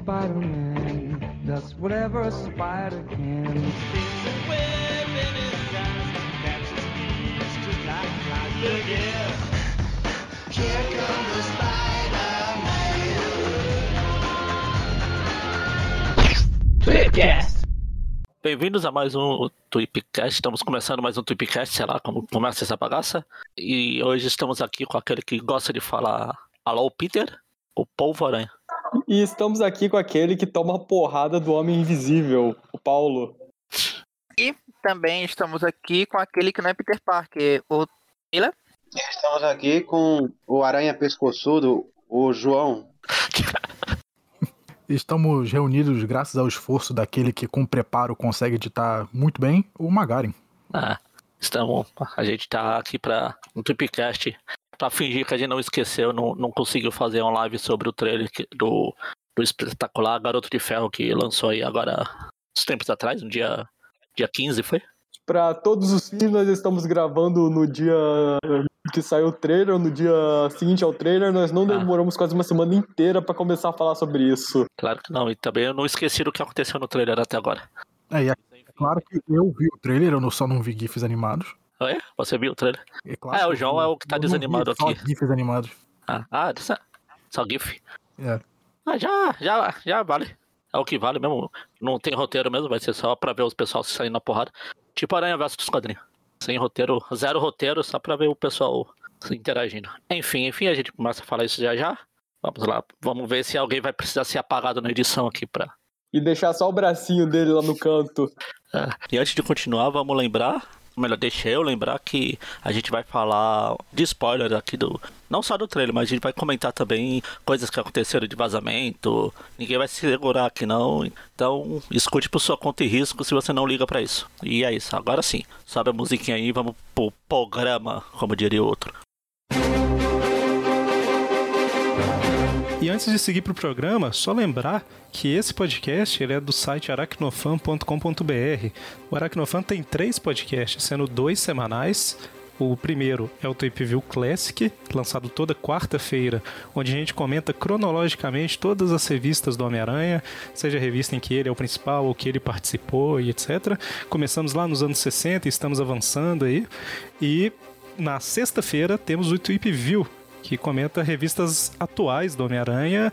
Spider-Man does whatever a spider can. Bem-vindos a mais um Tweepcast. Estamos começando mais um Tweepcast, sei lá como começa essa bagaça. E hoje estamos aqui com aquele que gosta de falar Alô, Peter, o Polvo Aranha. E estamos aqui com aquele que toma a porrada do Homem Invisível, o Paulo. E também estamos aqui com aquele que não é Peter Parker, o Taylor. Estamos aqui com o Aranha Pescoçudo, o João. Estamos reunidos graças ao esforço daquele que com preparo consegue editar muito bem, o Magarin. Ah, estamos, a gente tá aqui para um Tweepcast para fingir que a gente não esqueceu, não, não conseguiu fazer uma live sobre o trailer que- do, do espetacular Garoto de Ferro que lançou aí agora uns tempos atrás, no dia, dia 15, foi? Para todos os fins, nós estamos gravando no dia que saiu o trailer, no dia seguinte ao trailer. Nós não Ah. demoramos quase uma semana inteira para começar a falar sobre isso. Claro que não, e também eu não esqueci do que aconteceu no trailer até agora. É, e é claro que eu vi o trailer, eu não- só não vi GIFs animados. É? Você viu o trailer? É, claro É, o João vi. é o que tá vi desanimado só aqui. GIFs animados. Ah, ah só, só GIF. É. Ah, já, já, já vale. É o que vale mesmo. Não tem roteiro mesmo, vai ser só pra ver os pessoal se saindo na porrada. Tipo Aranha Verso dos quadrinhos. Sem roteiro, zero roteiro, só pra ver o pessoal se interagindo. Enfim, enfim, a gente começa a falar isso já já. Vamos lá, vamos ver se alguém vai precisar ser apagado na edição aqui pra. E deixar só o bracinho dele lá no canto. Ah, E antes de continuar, vamos lembrar. Melhor, deixa eu lembrar que a gente vai falar de spoiler aqui do. Não só do trailer, mas a gente vai comentar também coisas que aconteceram de vazamento. Ninguém vai se segurar aqui não. Então, escute por sua conta e risco se você não liga pra isso. E é isso. Agora sim. Sobe a musiquinha aí e vamos pro programa, como diria outro. E antes de seguir para o programa, só lembrar que esse podcast ele é do site aracnofan.com.br. O Aracnofan tem três podcasts, sendo dois semanais. O primeiro é o Tape View Classic, lançado toda quarta-feira, onde a gente comenta cronologicamente todas as revistas do Homem-Aranha, seja a revista em que ele é o principal ou que ele participou e etc. Começamos lá nos anos 60 e estamos avançando aí. E na sexta-feira temos o Tweep View, que comenta revistas atuais do Homem-Aranha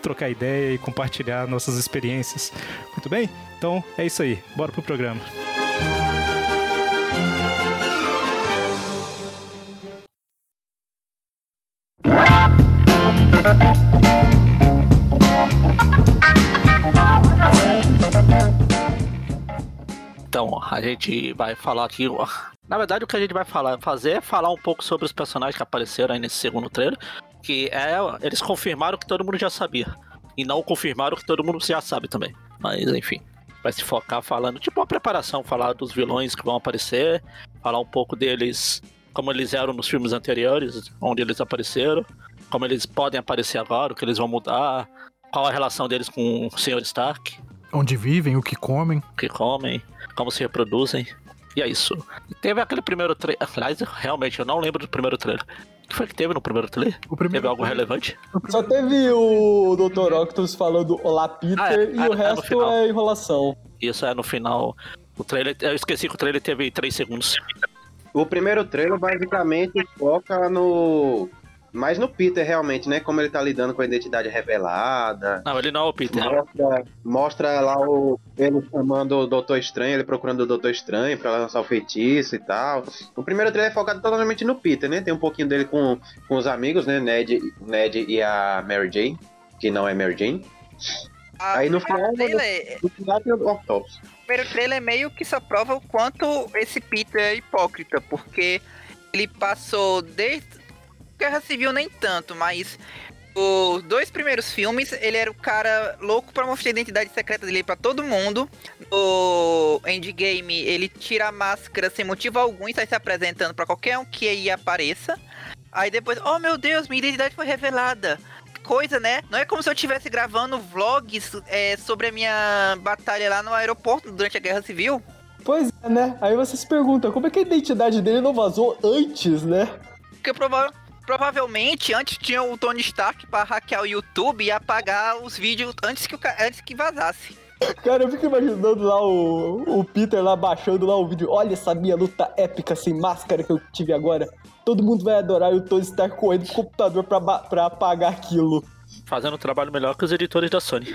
trocar ideia e compartilhar nossas experiências. Muito bem? Então é isso aí. Bora pro programa. Então, a gente vai falar aqui. Na verdade, o que a gente vai falar, fazer é falar um pouco sobre os personagens que apareceram aí nesse segundo trailer. Que é. Eles confirmaram que todo mundo já sabia. E não confirmaram que todo mundo já sabe também. Mas enfim. Vai se focar falando, tipo uma preparação, falar dos vilões que vão aparecer, falar um pouco deles, como eles eram nos filmes anteriores, onde eles apareceram, como eles podem aparecer agora, o que eles vão mudar, qual a relação deles com o Sr. Stark, Onde vivem, o que comem. o que comem, como se reproduzem. E é isso. Teve aquele primeiro trailer. Aliás, realmente, eu não lembro do primeiro trailer. O que foi que teve no primeiro trailer? O primeiro Teve algo relevante? Só teve o Dr. Octopus falando Olá, Peter, Ah, é. e Ah, o é no resto final. é enrolação. Isso é no final. O trailer. Eu esqueci que o trailer teve 3 segundos. O primeiro trailer basicamente foca no. Mais no Peter, realmente, né? Como ele tá lidando com a identidade revelada. Não, ele não é o Peter. Mostra, mostra lá o, ele chamando o Doutor Estranho, ele procurando o Doutor Estranho pra lançar o feitiço e tal. O primeiro trailer é focado totalmente no Peter, né? Tem um pouquinho dele com, com os amigos, né? Ned, Ned e a Mary Jane, que não é Mary Jane. A- Aí no final- trailer, No final tem o Octopus. o primeiro trailer meio que só prova o quanto esse Peter é hipócrita, porque ele passou desde Guerra Civil nem tanto, mas os dois primeiros filmes ele era o cara louco pra mostrar a identidade secreta dele pra todo mundo. No Endgame ele tira a máscara sem motivo algum e sai se apresentando pra qualquer um que aí apareça. Aí depois, oh meu Deus, minha identidade foi revelada coisa, né? Não é como se eu estivesse gravando vlogs é, sobre a minha batalha lá no aeroporto durante a Guerra Civil. Pois é, né? Aí você se pergunta, como é que a identidade dele não vazou antes, né? Porque prova- provavelmente antes tinha o Tony Stark para hackear o YouTube e apagar os vídeos antes que, o antes que vazasse. Cara, eu fico imaginando lá o, o Peter lá baixando lá o vídeo. Olha essa minha luta épica sem máscara que eu tive agora. Todo mundo vai adorar e o Tony Stark correndo pro computador pra, pra apagar aquilo. Fazendo um trabalho melhor que os editores da Sony.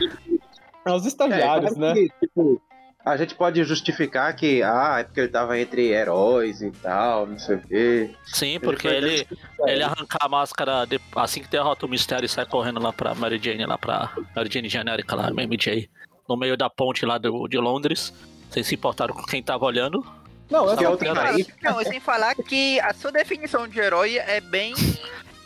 É, os estagiários, claro né? que, tipo, a gente pode justificar que, ah, é porque ele tava entre heróis e tal, não sei o quê. Sim, porque foi- ele, ele arrancar a máscara de- assim que derrota o mistério e sai correndo lá pra Mary Jane, lá pra Mary Jane genérica lá, MJ. No meio da ponte lá do, de Londres. Vocês se importaram com quem tava olhando? Não, é outra Não, país. Não, e sem falar que a sua definição de herói é bem.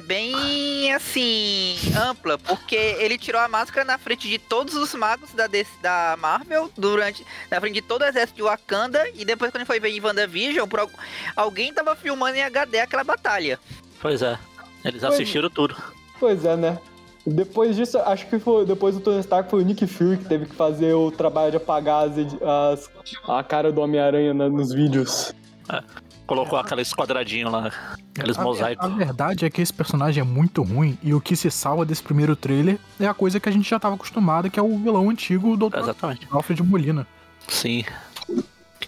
Bem assim. ampla, porque ele tirou a máscara na frente de todos os magos da, DC da Marvel, durante. na frente de todo o exército de Wakanda, e depois, quando ele foi ver em WandaVision, por, al- alguém tava filmando em HD aquela batalha. Pois é. Eles Pois- assistiram tudo. Pois é, né? Depois disso, acho que foi depois do Tony Stark foi o Nick Fury que teve que fazer o trabalho de apagar as, as- a cara do Homem-Aranha na- nos vídeos. Colocou aquele esquadradinho lá, aqueles A- mosaicos. A, verdade é que esse personagem é muito ruim e o que se salva desse primeiro trailer é a coisa que a gente já tava acostumado, que é o vilão antigo do. Exatamente. Alfred Molina. Sim.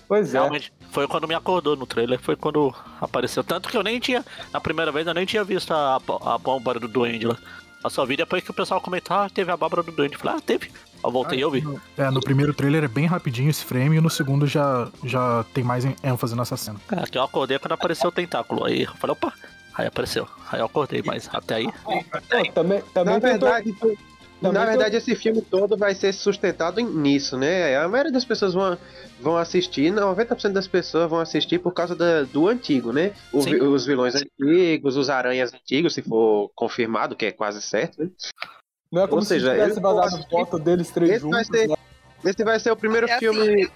Pois é. Realmente, foi quando me acordou no trailer, foi quando apareceu. Tanto que eu nem tinha, na primeira vez, eu nem tinha visto a, a bomba do Duende lá. Eu só vi depois que o pessoal comentou, ah, teve a abóbora do Duende. Eu Falei, ah, teve. Eu voltei e eu vi. É, no primeiro trailer é bem rapidinho esse frame e no segundo já, já tem mais em- ênfase nessa cena. É, que eu acordei quando apareceu o tentáculo. Aí eu falei, opa, aí apareceu. Aí eu acordei, mas até aí. Pô, também também Na verdade, também na verdade, esse filme todo vai ser sustentado nisso, né? A maioria das pessoas vão, vão assistir, 90% das pessoas vão assistir por causa da- do antigo, né? O os vilões antigos, os aranhas antigos, se for confirmado, que é quase certo, né? Não é como Ou seja, se tivesse vazado que foto deles três esse vai juntos. ser- né? Esse vai ser o primeiro É assim, filme.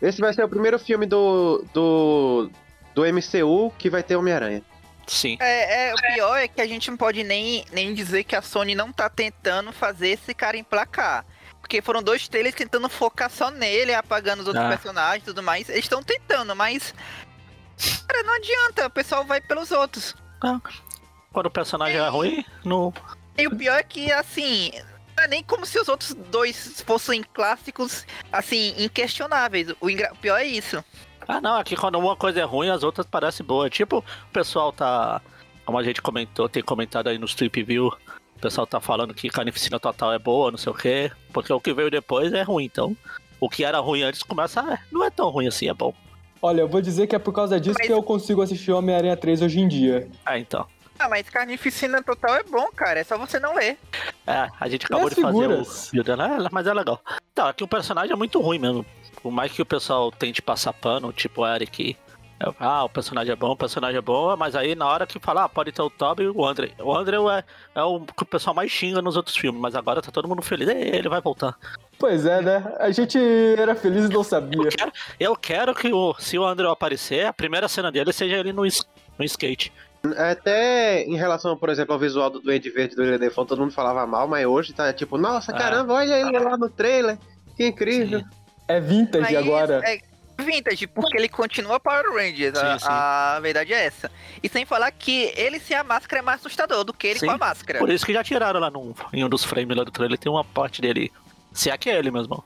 Esse vai ser o primeiro filme do. do. do MCU que vai ter Homem-Aranha. Sim. É, é, o pior é que a gente não pode nem, nem dizer que a Sony não tá tentando fazer esse cara emplacar. Porque foram dois trailers tentando focar só nele, apagando os outros Ah. personagens e tudo mais. Eles estão tentando, mas. Cara, não adianta, o pessoal vai pelos outros. Quando o personagem é ruim, não. E o pior é que, assim, não é nem como se os outros dois fossem clássicos, assim, inquestionáveis. O, engra- o pior é isso. Ah, não, aqui quando uma coisa é ruim, as outras parecem boas. Tipo, o pessoal tá. Como a gente comentou, tem comentado aí no Strip View, o pessoal tá falando que Carnificina Total é boa, não sei o quê. Porque o que veio depois é ruim, então. O que era ruim antes começa. a- não é tão ruim assim, é bom. Olha, eu vou dizer que é por causa disso Mas- que eu consigo assistir Homem-Aranha 3 hoje em dia. Ah, então. Ah, mas Carnificina Total é bom, cara. É só você não ler. É, a gente acabou as de fazer figuras? o vídeo dela, é, mas é legal. Então, aqui o personagem é muito ruim mesmo. Por mais que o pessoal tente passar pano, tipo o Eric. é, Ah, o personagem é bom, o personagem é bom, mas aí na hora que falar, ah, pode ter o Toby e o André. O André é, é o que o pessoal mais xinga nos outros filmes, mas agora tá todo mundo feliz. "Ei, Ele vai voltar. Pois é, né? A gente era feliz e não sabia. Eu quero, eu quero que o, se o André aparecer, a primeira cena dele seja ele no, no skate. Até em relação, por exemplo, ao visual do Duende Verde do Default, todo mundo falava mal, mas hoje tá tipo, nossa, É. caramba, olha ele lá no trailer. Que incrível. Sim. É vintage Aí, agora. É vintage, porque ele continua Power Rangers. a, Sim, sim. a verdade é essa. E sem falar que ele sem a máscara é mais assustador do que ele Sim. com a máscara. Por isso que já tiraram lá num, em um dos frames lá do trailer, tem uma parte dele. Se é que é ele mesmo.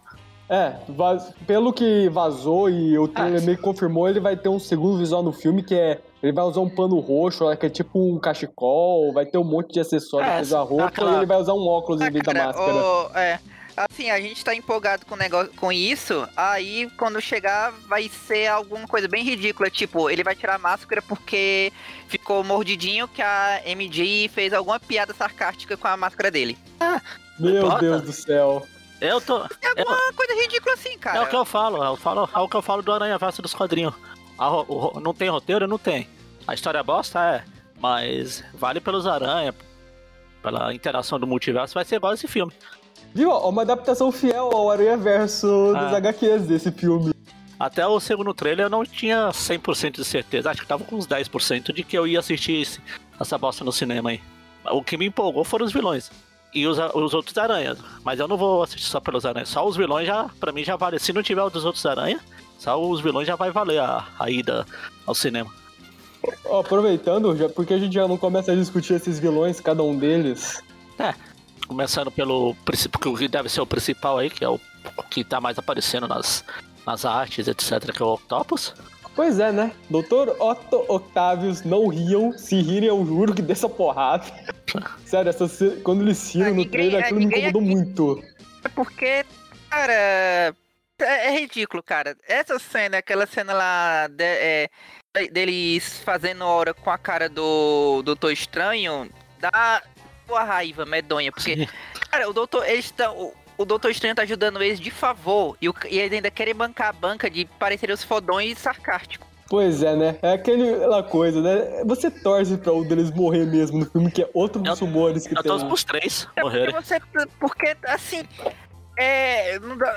É, vaz- pelo que vazou e o trailer Ah, meio que confirmou, ele vai ter um segundo visual no filme que é. Ele vai usar um pano roxo, que é tipo um cachecol, vai ter um monte de acessórios É, pra usar roupa aquela- e ele vai usar um óculos Ah, em vez da cara, máscara. o- é. Assim, a gente tá empolgado com, o negócio, com isso, aí quando chegar vai ser alguma coisa bem ridícula, tipo, ele vai tirar a máscara porque ficou mordidinho que a MJ fez alguma piada sarcástica com a máscara dele. Meu importa. Deus do céu. Eu tô. É alguma coisa ridícula assim, cara. É o que eu falo, eu falo, é o que eu falo do Aranha Verso dos quadrinhos. A o não tem roteiro? Não tem. A história é bosta? É. Mas vale pelos aranha, pela interação do multiverso, vai ser igual esse filme. Viu? Uma adaptação fiel ao Aranha Verso dos Ah. HQs desse filme. Até o segundo trailer eu não tinha 100% de certeza, acho que tava com uns 10% de que eu ia assistir esse- essa bosta no cinema aí. O que me empolgou foram os vilões. E os, os outros aranhas. Mas eu não vou assistir só pelos aranhas. Só os vilões já, pra mim, já vale. Se não tiver os dos outros aranha, só os vilões já vai valer a, a ida ao cinema. Ó, aproveitando, já, porque a gente já não começa a discutir esses vilões, cada um deles. Começando pelo princípio que deve ser o principal aí, que é o que tá mais aparecendo nas, nas artes, etc., que é o Octopus. Pois é, né? Doutor Otto Octavius, não riam. Se rirem, eu juro que dessa porrada. Sério, essa quando eles riram no trailer, é, aquilo me incomodou aqui- muito. É Porque, cara, é, é ridículo, cara. Essa cena, aquela cena lá de- é, deles fazendo hora com a cara do Doutor Estranho, dá uma raiva medonha. Porque, cara, o Doutor, eles estão. O, o Doutor Estranho tá ajudando eles de favor. E, o- e eles ainda querem bancar a banca de parecer os fodões sarcásticos. Pois é, né? É aquela coisa, né? Você torce pra um deles morrer mesmo no filme, que é outro dos Eu- rumores que Eu tem. lá. pros três É porque você. Porque, assim. É. Não dá,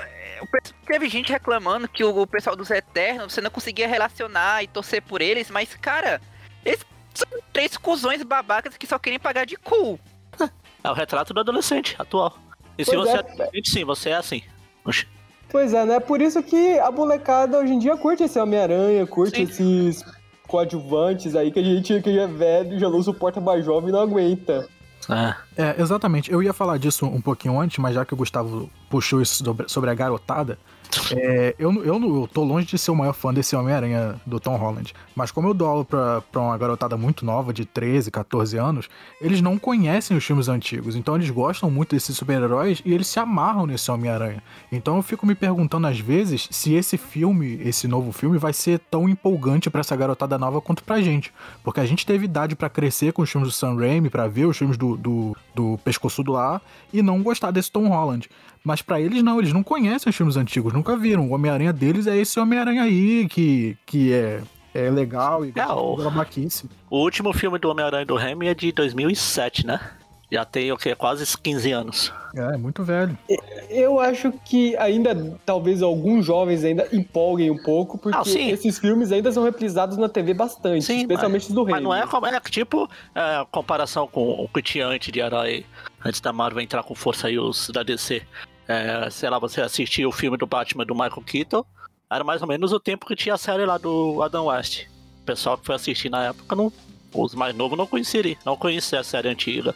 teve gente reclamando que o, pessoal dos Eternos você não conseguia relacionar e torcer por eles, mas, cara, eles são três cuzões babacas que só querem pagar de cool. É o retrato do adolescente atual. E se Pois você é. é adolescente, sim, você é assim. Oxi. Pois é, né? Por isso que a molecada hoje em dia curte esse Homem-Aranha, curte Sim. esses coadjuvantes aí que a gente que já é velho, já não suporta mais jovem e não aguenta. É. É, exatamente. Eu ia falar disso um pouquinho antes, mas já que o Gustavo puxou isso sobre, a garotada, é, eu, eu, eu tô longe de ser o maior fã desse Homem-Aranha do Tom Holland. Mas como eu dou aula pra, pra uma garotada muito nova, de 13, 14 anos, eles não conhecem os filmes antigos. Então eles gostam muito desses super-heróis e eles se amarram nesse Homem-Aranha. Então eu fico me perguntando às vezes se esse filme, esse novo filme, vai ser tão empolgante pra essa garotada nova quanto pra gente. Porque a gente teve idade pra crescer com os filmes do Sam Raimi, pra ver os filmes do, do, do Pescoçudo lá e não gostar desse Tom Holland. Mas pra eles não, eles não conhecem os filmes antigos, nunca viram. O Homem-Aranha deles é esse Homem-Aranha aí, que, que é, é legal e É, o- babaquice. O último filme do Homem-Aranha do Remy é de 2007, né? Já tem o quê? Quase 15 anos. É, é muito velho. Eu acho que ainda, talvez alguns jovens ainda empolguem um pouco, porque Ah, esses filmes ainda são reprisados na TV bastante, Sim, especialmente os do Mas Rei. não é, como- é tipo é, comparação com o que tinha antes de herói, antes da Marvel entrar com força aí os da DC. É, sei lá, você assistia o filme do Batman do Michael Keaton, era mais ou menos o tempo que tinha a série lá do Adam West. O pessoal que foi assistir na época, não, os mais novos não conheciam, não conhecia a série antiga.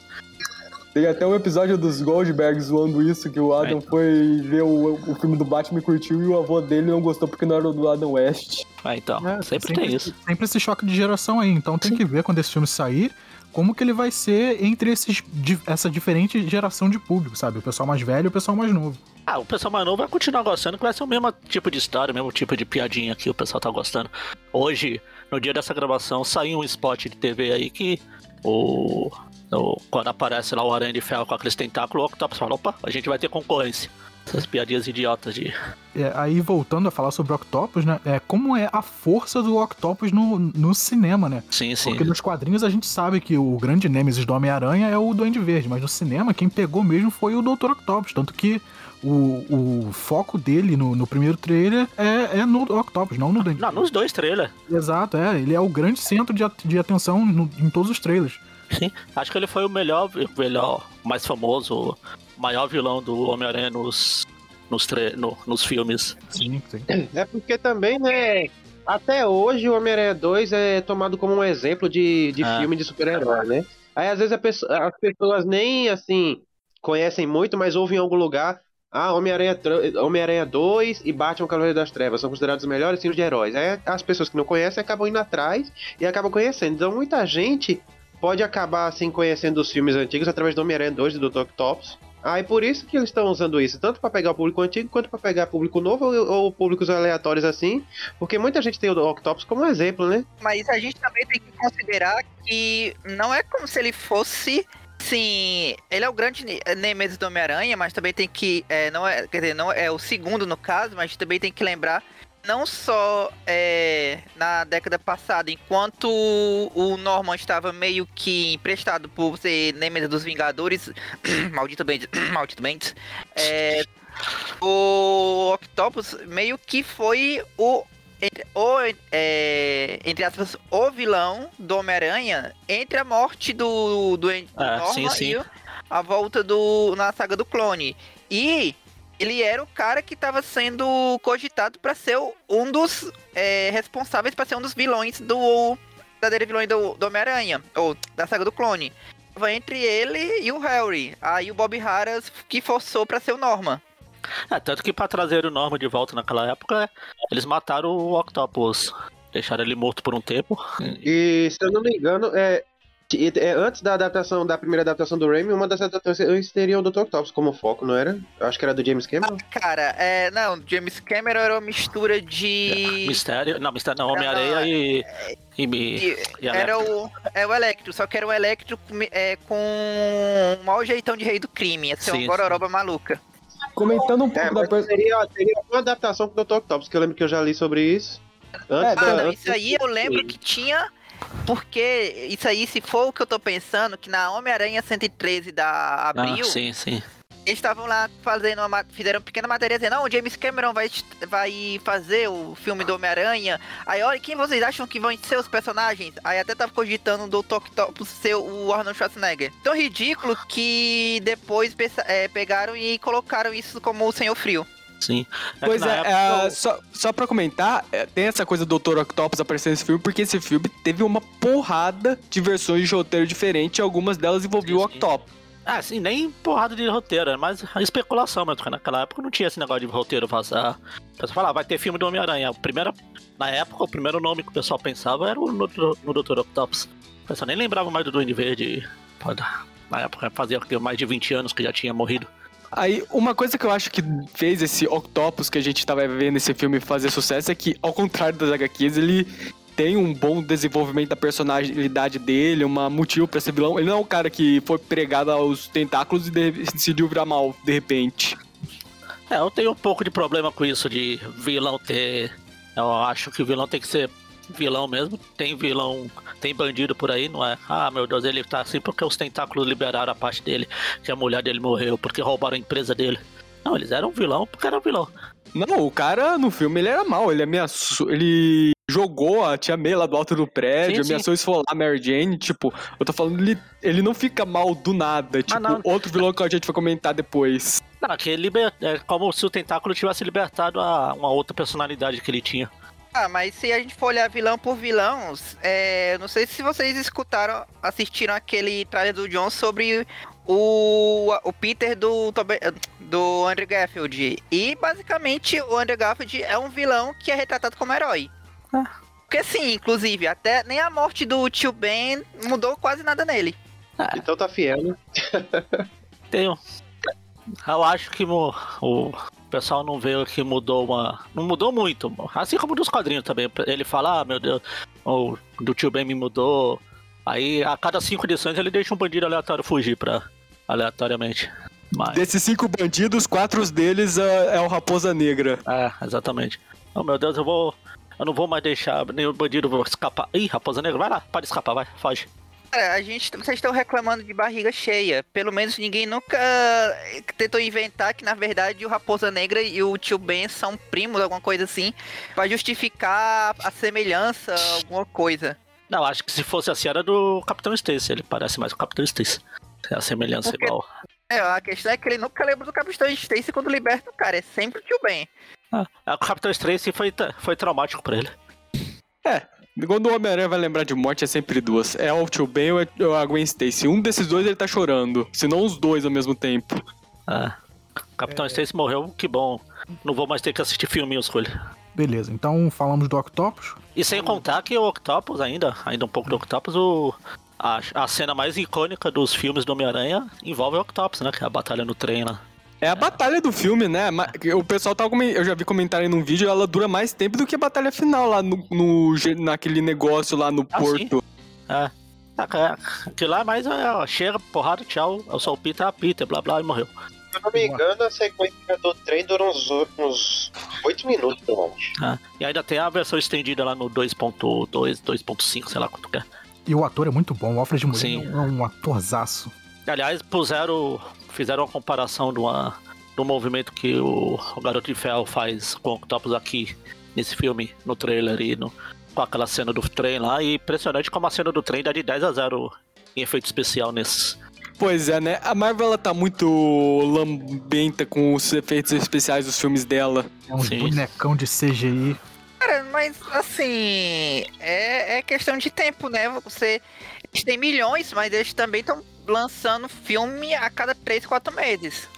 Tem até um episódio dos Goldberg zoando isso, que o Adam É. foi ver o, o filme do Batman e curtiu, e o avô dele não gostou porque não era do Adam West. Ah, então, É, sempre, tem isso. Sempre esse choque de geração aí. Então tem que ver quando esse filme sair, como que ele vai ser entre esses, essa diferente geração de público, sabe? O pessoal mais velho e o pessoal mais novo. Ah, o pessoal mais novo vai continuar gostando, que vai ser o mesmo tipo de história, o mesmo tipo de piadinha que o pessoal tá gostando. Hoje, no dia dessa gravação, saiu um spot de TV aí que o. o- quando aparece lá o Aranha de Ferro com aqueles tentáculos, o Octopus fala, opa, a gente vai ter concorrência. Essas piadinhas idiotas de. É, aí voltando a falar sobre o Octopus, né? É, como é a força do Octopus no, no cinema, né? Sim, sim. Porque nos quadrinhos a gente sabe que o grande nêmesis do Homem-Aranha é o Duende Verde, mas no cinema quem pegou mesmo foi o Dr. Octopus. Tanto que o, o foco dele no, no primeiro trailer é, é no Octopus, não no Duende Não, nos dois trailers. Exato, é. Ele é o grande centro de, de atenção no- em todos os trailers. Sim. Acho que ele foi o melhor, melhor mais famoso, maior vilão do Homem-Aranha nos, nos, no- nos filmes. Sim, sim. É porque também, né? Até hoje o Homem-Aranha 2 é tomado como um exemplo de, de Ah. filme de super-herói, né? Aí às vezes a pessoa- as pessoas nem assim conhecem muito, mas ouvem em algum lugar. Ah, Homem-Aranha Homem-Aranha 2 e Batman Cavaleiro das Trevas são considerados os melhores filmes de heróis. Aí as pessoas que não conhecem acabam indo atrás e acabam conhecendo. Então muita gente pode acabar assim conhecendo os filmes antigos através do Homem-Aranha 2 e do Dr. Octopus. Ah, e por isso que eles estão usando isso, tanto para pegar o público antigo quanto para pegar público novo ou, ou públicos aleatórios assim, porque muita gente tem o Octopus como exemplo, né? Mas a gente também tem que considerar que não é como se ele fosse. Sim, ele é o grande ne- Nemesis do Homem-Aranha, mas também tem que. É, não é, quer dizer, não é o segundo no caso, mas também tem que lembrar. Não só é, na década passada, enquanto o Norman estava meio que emprestado por ser Nemesis dos Vingadores, maldito Bendis, maldito Bendis, é, o Octopus meio que foi o entre, o, é, entre aspas, o vilão do Homem-Aranha entre a morte do, do, do É, Norman sim, sim. e a volta do na saga do clone. E ele era o cara que estava sendo cogitado para ser um dos é, responsáveis para ser um dos vilões do verdadeiro vilão do, do Homem-Aranha, ou da saga do clone. Entre ele e o Harry. Aí o Bob Harris que forçou para ser o Norman. É, tanto que pra trazer o Norman de volta naquela época, eles mataram o Octopus. Deixaram ele morto por um tempo. E se eu não me engano, é, é, antes da adaptação, da primeira adaptação do Raimi, uma das adaptações teria o Dr. Octopus como foco, não era? Eu acho que era do James Cameron. Cara, é, não, James Cameron era uma mistura de Mistério. Não, Mistério não, Homem-Areia e. E, me- de- e era o é o Electro, só que era um Electro com, é, com um mau jeitão de rei do crime, ia ser Sim, um sim. gororoba maluca. Comentando um pouco É, da per... seria, seria uma adaptação com o Dr. Octopus, que eu lembro que eu já li sobre isso. Antes É, da- Ah, não, antes isso aí eu lembro que tinha. Porque isso aí, se for o que eu tô pensando, que na Homem-Aranha 113 da Ah, Abril, sim, sim. Eles estavam lá fazendo uma, ma- fizeram uma pequena matéria dizendo, não, o James Cameron vai, vai fazer o filme do Homem-Aranha. Aí, olha, quem vocês acham que vão ser os personagens? Aí até tava cogitando do Tok Tok ser o Arnold Schwarzenegger. Tão ridículo que depois é, pegaram e colocaram isso como o Senhor Frio. Sim. que Pois é, época é, só, só pra comentar, é, tem essa coisa do Dr. Octopus aparecendo nesse filme, porque esse filme teve uma porrada de versões de roteiro diferente, e algumas delas envolviam o. Octopus. Ah, assim, nem porrada de roteiro, era mais especulação mesmo, porque naquela época não tinha esse negócio de roteiro vazar. O pessoal falava, vai ter filme do Homem-Aranha. O primeiro- Na época, o primeiro nome que o pessoal pensava era o no, no Dr. Octopus. O pessoal nem lembrava mais do Duende Verde. Na época, fazia mais de 20 anos que já tinha morrido. Aí, uma coisa que eu acho que fez esse Octopus que a gente tava vendo nesse filme fazer sucesso é que, ao contrário das HQs, ele tem um bom desenvolvimento da personalidade dele, uma motivo pra ser vilão. Ele não é um cara que foi pregado aos tentáculos e de- decidiu virar mal, de repente. É, eu tenho um pouco de problema com isso de vilão ter. Eu acho que o vilão tem que ser vilão mesmo. Tem vilão, tem bandido por aí, não é? Ah, meu Deus, ele tá assim porque os tentáculos liberaram a parte dele, que a mulher dele morreu, porque roubaram a empresa dele. Não, eles eram vilão porque era vilão. Não, o cara no filme ele era mal, ele ameaçou, ele jogou a tia May lá do alto do prédio, Sim, sim. ameaçou esfolar a Mary Jane, tipo, eu tô falando, ele, ele não fica mal do nada, tipo, não. outro vilão que a gente vai comentar depois. Não, que ele liber... é como se o tentáculo tivesse libertado a uma outra personalidade que ele tinha. Ah, mas se a gente for olhar vilão por vilão, é, não sei se vocês escutaram, assistiram aquele trailer do John sobre o, o Peter do, do Andrew Garfield. E basicamente o Andrew Garfield é um vilão que é retratado como herói. Porque sim, inclusive, até nem a morte do tio Ben mudou quase nada nele. Então tá fiel, né? Tenho. Eu acho que o pessoal não vê que mudou uma. Não mudou muito. Assim como dos quadrinhos também. Ele fala, ah, meu Deus, o do tio Ben me mudou. Aí a cada cinco edições ele deixa um bandido aleatório fugir pra. aleatoriamente. Mas, Desses cinco bandidos, quatro deles é, é o Raposa Negra. é, exatamente. Oh meu Deus, eu vou. Eu não vou mais deixar nenhum bandido escapar. Ih, raposa negra, vai lá, pode escapar, vai, foge. Cara, a gente, vocês estão reclamando de barriga cheia. Pelo menos ninguém nunca tentou inventar que, na verdade, o Raposa Negra e o Tio Ben são primos, alguma coisa assim, pra justificar a semelhança, alguma coisa. Não, acho que se fosse assim era do Capitão Stacy, ele parece mais o Capitão Stacy. É a semelhança Porque- igual. É, a questão é que ele nunca lembra do Capitão Stacy quando liberta o cara, é sempre o Tio Ben. Ah, o Capitão Stacy foi, foi traumático pra ele. Quando o Homem-Aranha vai lembrar de morte, é sempre duas. É o Tio Ben ou é ou a Gwen Stacy. Um desses dois ele tá chorando. Se não os dois ao mesmo tempo. Ah, o Capitão Stacy morreu, que bom. Não vou mais ter que assistir filminhos com ele. Beleza, então falamos do Octopus. E sem contar que o Octopus, ainda, ainda um pouco do Octopus, o, a, a cena mais icônica dos filmes do Homem-Aranha envolve o Octopus, né? Que é a batalha no trem lá. É a batalha do filme, né? O pessoal comen- Eu já vi comentário num vídeo, ela dura mais tempo do que a batalha final lá no, no naquele negócio lá no Ah, porto. É. Ah, é, Aquilo lá, mas é, ó, chega, porrada, tchau. Eu sou o Peter, a Peter, blá blá, e morreu. Se eu não me engano, a sequência do trem dura uns, uns 8 minutos, eu acho. Ah, E ainda tem a versão estendida lá no 2.2, 2.5, sei lá quanto que é. E o ator é muito bom, o Alfred Molina Sim. é um atorzaço. Aliás, puseram. Fizeram uma comparação de uma, do movimento que o, o Garoto de Ferro faz com o Octopus aqui nesse filme, no trailer e no, com aquela cena do trem lá. E impressionante como a cena do trem dá de 10 a 0 em efeito especial nesses. Pois é, né? A Marvel ela tá muito lambenta com os efeitos especiais dos filmes dela. É um Sim. bonecão de CGI. Cara, mas assim, é, é questão de tempo, né? Você. Eles têm milhões, mas eles também estão lançando filme a cada 3, 4 meses.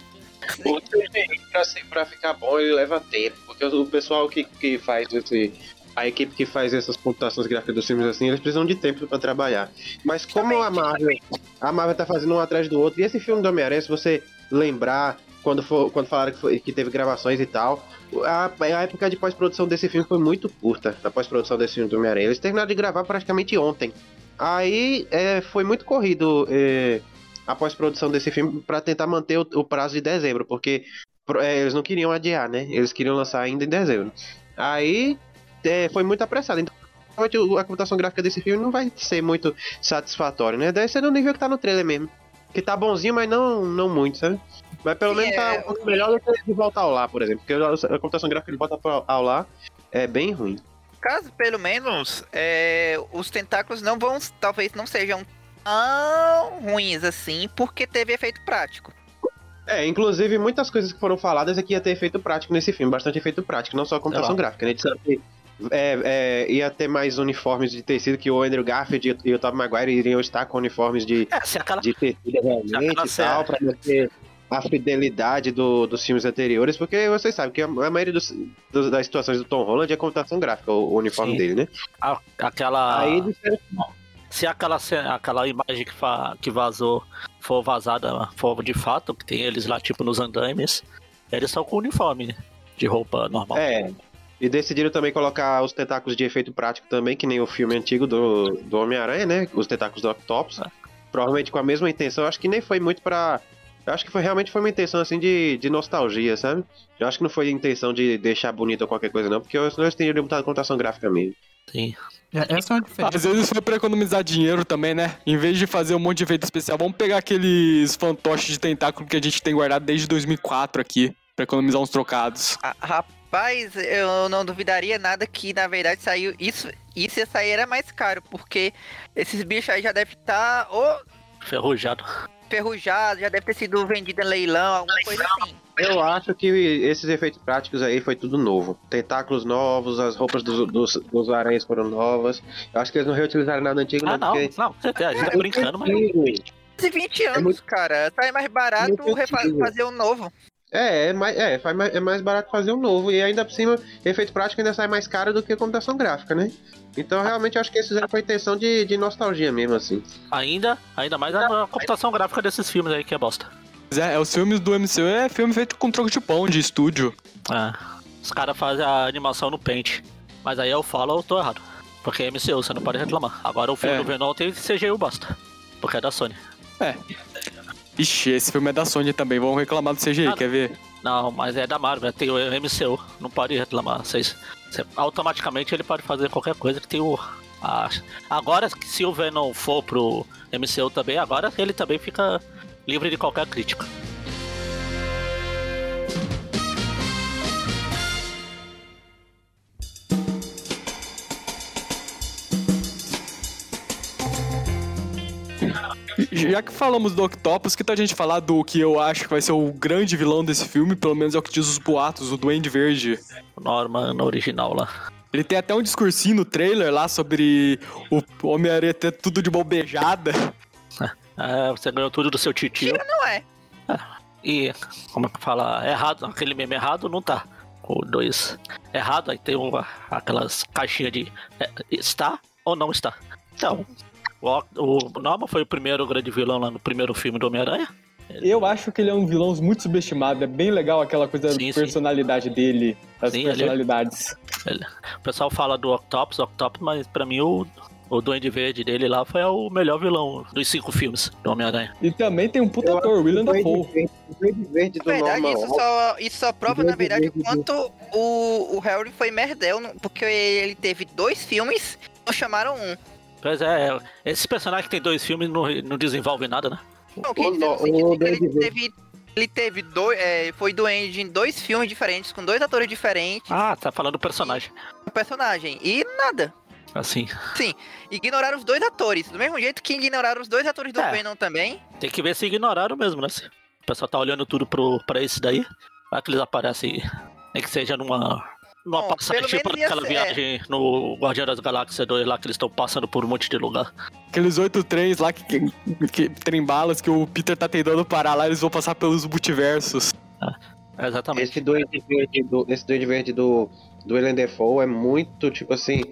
O CGI, pra, pra ficar bom, ele leva tempo. Porque o pessoal que, que faz esse. A equipe que faz essas computações gráficas dos filmes assim, eles precisam de tempo pra trabalhar. Mas como a Marvel, a Marvel tá fazendo um atrás do outro, e esse filme do Homem-Aranha, se você lembrar, quando, for, quando falaram que, foi- que teve gravações e tal, a, a época de pós-produção desse filme foi muito curta, a pós-produção desse filme do Homem-Aranha. Eles terminaram de gravar praticamente ontem. Aí é, foi muito corrido é, a pós-produção desse filme pra tentar manter o, o prazo de dezembro, porque é, eles não queriam adiar, né? Eles queriam lançar ainda em dezembro. Aí é, foi muito apressado. Então, a computação gráfica desse filme não vai ser muito satisfatória, né? Deve ser no nível que tá no trailer mesmo. Que tá bonzinho, mas não, não muito, sabe? Mas pelo menos tá é, um pouco melhor do que de volta ao lá, por exemplo. Porque a computação gráfica de volta ao lá é bem ruim. Caso, pelo menos, é, os tentáculos não vão. Talvez não sejam tão ruins assim, porque teve efeito prático. É, inclusive muitas coisas que foram faladas aqui ia ter efeito prático nesse filme, bastante efeito prático, não só a computação gráfica, né? A gente sabe que é, é, ia ter mais uniformes de tecido que o Andrew Garfield e o- Tobey Maguire iriam estar com uniformes de, É, aquela. de tecido realmente e tal, pra manter a fidelidade do- dos filmes anteriores, porque vocês sabem que a, a maioria dos, dos- das situações do Tom Holland é computação gráfica, o, o uniforme Sim. dele, né? a- aquela. Aí Se aquela, aquela imagem que, fa- que vazou for vazada, for de fato, que tem eles lá, tipo, nos andames, eles são com uniforme, né? De roupa normal. É. E decidiram também colocar os tentáculos de efeito prático também, que nem o filme antigo do, do Homem-Aranha, né? Os tentáculos do Octopus. É. Provavelmente com a mesma intenção. Acho que nem foi muito pra. Eu acho que foi realmente foi uma intenção assim de, de nostalgia, sabe? Eu acho que não foi a intenção de deixar bonito ou qualquer coisa, não, porque senão eles teriam botado computação gráfica mesmo. Sim. É, essa é uma diferença. Às vezes foi pra economizar dinheiro também, né? Em vez de fazer um monte de efeito especial, vamos pegar aqueles fantoches de tentáculo que a gente tem guardado desde 2004 aqui, pra economizar uns trocados. Ah, rapaz, eu não duvidaria nada que na verdade saiu. Isso, isso ia sair era mais caro, porque esses bichos aí já devem estar ou Ferrujado. ferrujados, já deve ter sido vendido em leilão, alguma coisa assim. Eu acho que esses efeitos práticos aí foi tudo novo. Tentáculos novos, as roupas dos, dos, dos aranhas foram novas. Eu acho que eles não reutilizaram nada antigo, Ah, não, não, porque. não, certeza, a gente tá brincando, mas. 20 anos, muito- cara. Sai mais barato fazer um novo. É, é mais, é, é mais barato fazer um novo. E ainda por cima, efeito prático ainda sai mais caro do que computação gráfica, né? Então realmente acho que esses fizeram com a intenção de, de nostalgia mesmo, assim. Ainda, ainda mais a computação gráfica desses filmes aí que é bosta. É, é, os filmes do MCU é filme feito com troco de pão de estúdio. É. Os caras fazem a animação no Paint. Mas aí eu falo, eu tô errado. Porque é MCU, você não pode reclamar. Agora o filme É. do Venom tem CGI bosta. Porque é da Sony. Ixi, esse filme é da Sony também, vão reclamar do CGI, Ah, quer ver? Não, mas é da Marvel, tem o MCU, não pode reclamar. Vocês, você- automaticamente ele pode fazer qualquer coisa que tem o. a- agora, se o Venom for pro MCU também, agora ele também fica livre de qualquer crítica. Já que falamos do Octopus, que tal a gente falar do que eu acho que vai ser o grande vilão desse filme, pelo menos é o que diz os boatos, o Duende Verde. O Norman no original lá. Ele tem até um discursinho no trailer lá sobre o Homem-Aranha ter tudo de mão beijada. É, você ganhou tudo do seu titio. Não é. E, como é que fala? Errado, aquele meme errado não tá. O dois errado, aí tem uma, aquelas caixinhas de é, está ou não está. Então, o, o Norman foi o primeiro grande vilão lá no primeiro filme do Homem-Aranha. Eu acho que ele é um vilão muito subestimado. É bem legal aquela coisa Sim, da sim. personalidade dele, as Sim, ele- personalidades. O pessoal fala do Octopus, Octopus, mas pra mim o, o Duende Verde dele lá foi o melhor vilão dos cinco filmes do Homem-Aranha. E também tem um puta Eu ator, William Dafoe. Verde- o Duende Verde Na do verdade, Norman isso só, isso só prova, na verdade, o Verde quanto o, o Harry foi merdel, porque ele teve dois filmes, não chamaram um. Pois é, esse personagem que tem dois filmes não, não desenvolve nada, né? Não, que O ele, no- teve, o que ele teve, ele teve dois, é, foi doente em dois filmes diferentes, com dois atores diferentes, Ah, tá falando do personagem. um personagem, e nada. Assim, Ignoraram os dois atores, do mesmo jeito que ignoraram os dois atores do É. Venom também. tem que ver se ignoraram mesmo, né? O pessoal tá olhando tudo pro, pra esse daí, vai que eles aparecem, nem que seja numa. Numa Bom, passagem, tipo ia aquela ser- viagem no Guardião das Galáxias 2 lá, que eles estão passando por um monte de lugar. Aqueles oito trens lá, que, que, que trem balas que o Peter tá tentando parar lá, eles vão passar pelos multiversos. É, exatamente. Esse Duende Verde do, esse Duende Verde do, do Willem Dafoe é muito, tipo assim,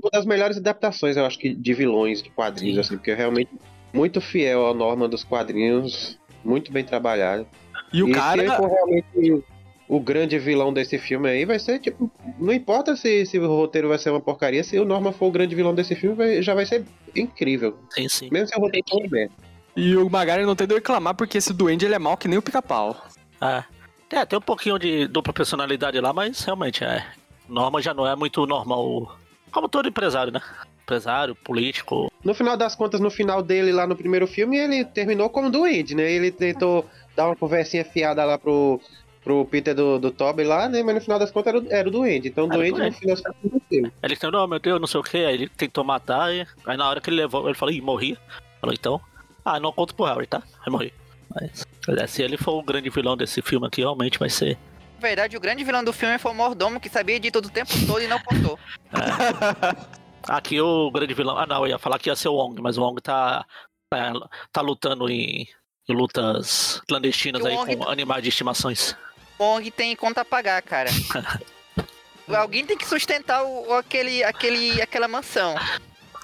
uma das melhores adaptações, eu acho que, de vilões de quadrinhos, Sim. assim, porque é realmente muito fiel à norma dos quadrinhos, muito bem trabalhado. E o e cara. se ele for realmente o grande vilão desse filme aí, vai ser, tipo, não importa se, se o roteiro vai ser uma porcaria, se o Norman for o grande vilão desse filme, vai- já vai ser incrível. Sim, sim. Mesmo se o roteiro for merda. E o Magari não tem de reclamar porque esse duende ele é mal que nem o pica-pau. É. É, tem um pouquinho de dupla personalidade lá, mas realmente é. Norma já não é muito normal. Como todo empresário, né? Empresário, político. No final das contas, no final dele lá no primeiro filme, ele terminou como doente, né? Ele tentou dar uma conversinha fiada lá pro, pro Peter do, do Toby lá, né? Mas no final das contas era, o- era o doente. Então o doente no final das contas morreu. Ele tentou, oh, meu Deus, não sei o que. Aí ele tentou matar. E... Aí na hora que ele levou, ele falou, ih, morri. Falou, então. Ah, não conto pro Harry, tá? Vai morrer. Mas é, se ele for o grande vilão desse filme aqui, realmente vai ser. Na verdade, o grande vilão do filme foi o Mordomo, que sabia de tudo o tempo todo e não contou. Aqui o grande vilão. Ah, não, eu ia falar que ia ser o Wong, mas o Wong tá. tá, tá lutando em, em lutas clandestinas E aí Wong com tá- animais de estimações. Wong tem conta a pagar, cara. Alguém tem que sustentar o, o- aquele, aquele, aquela mansão.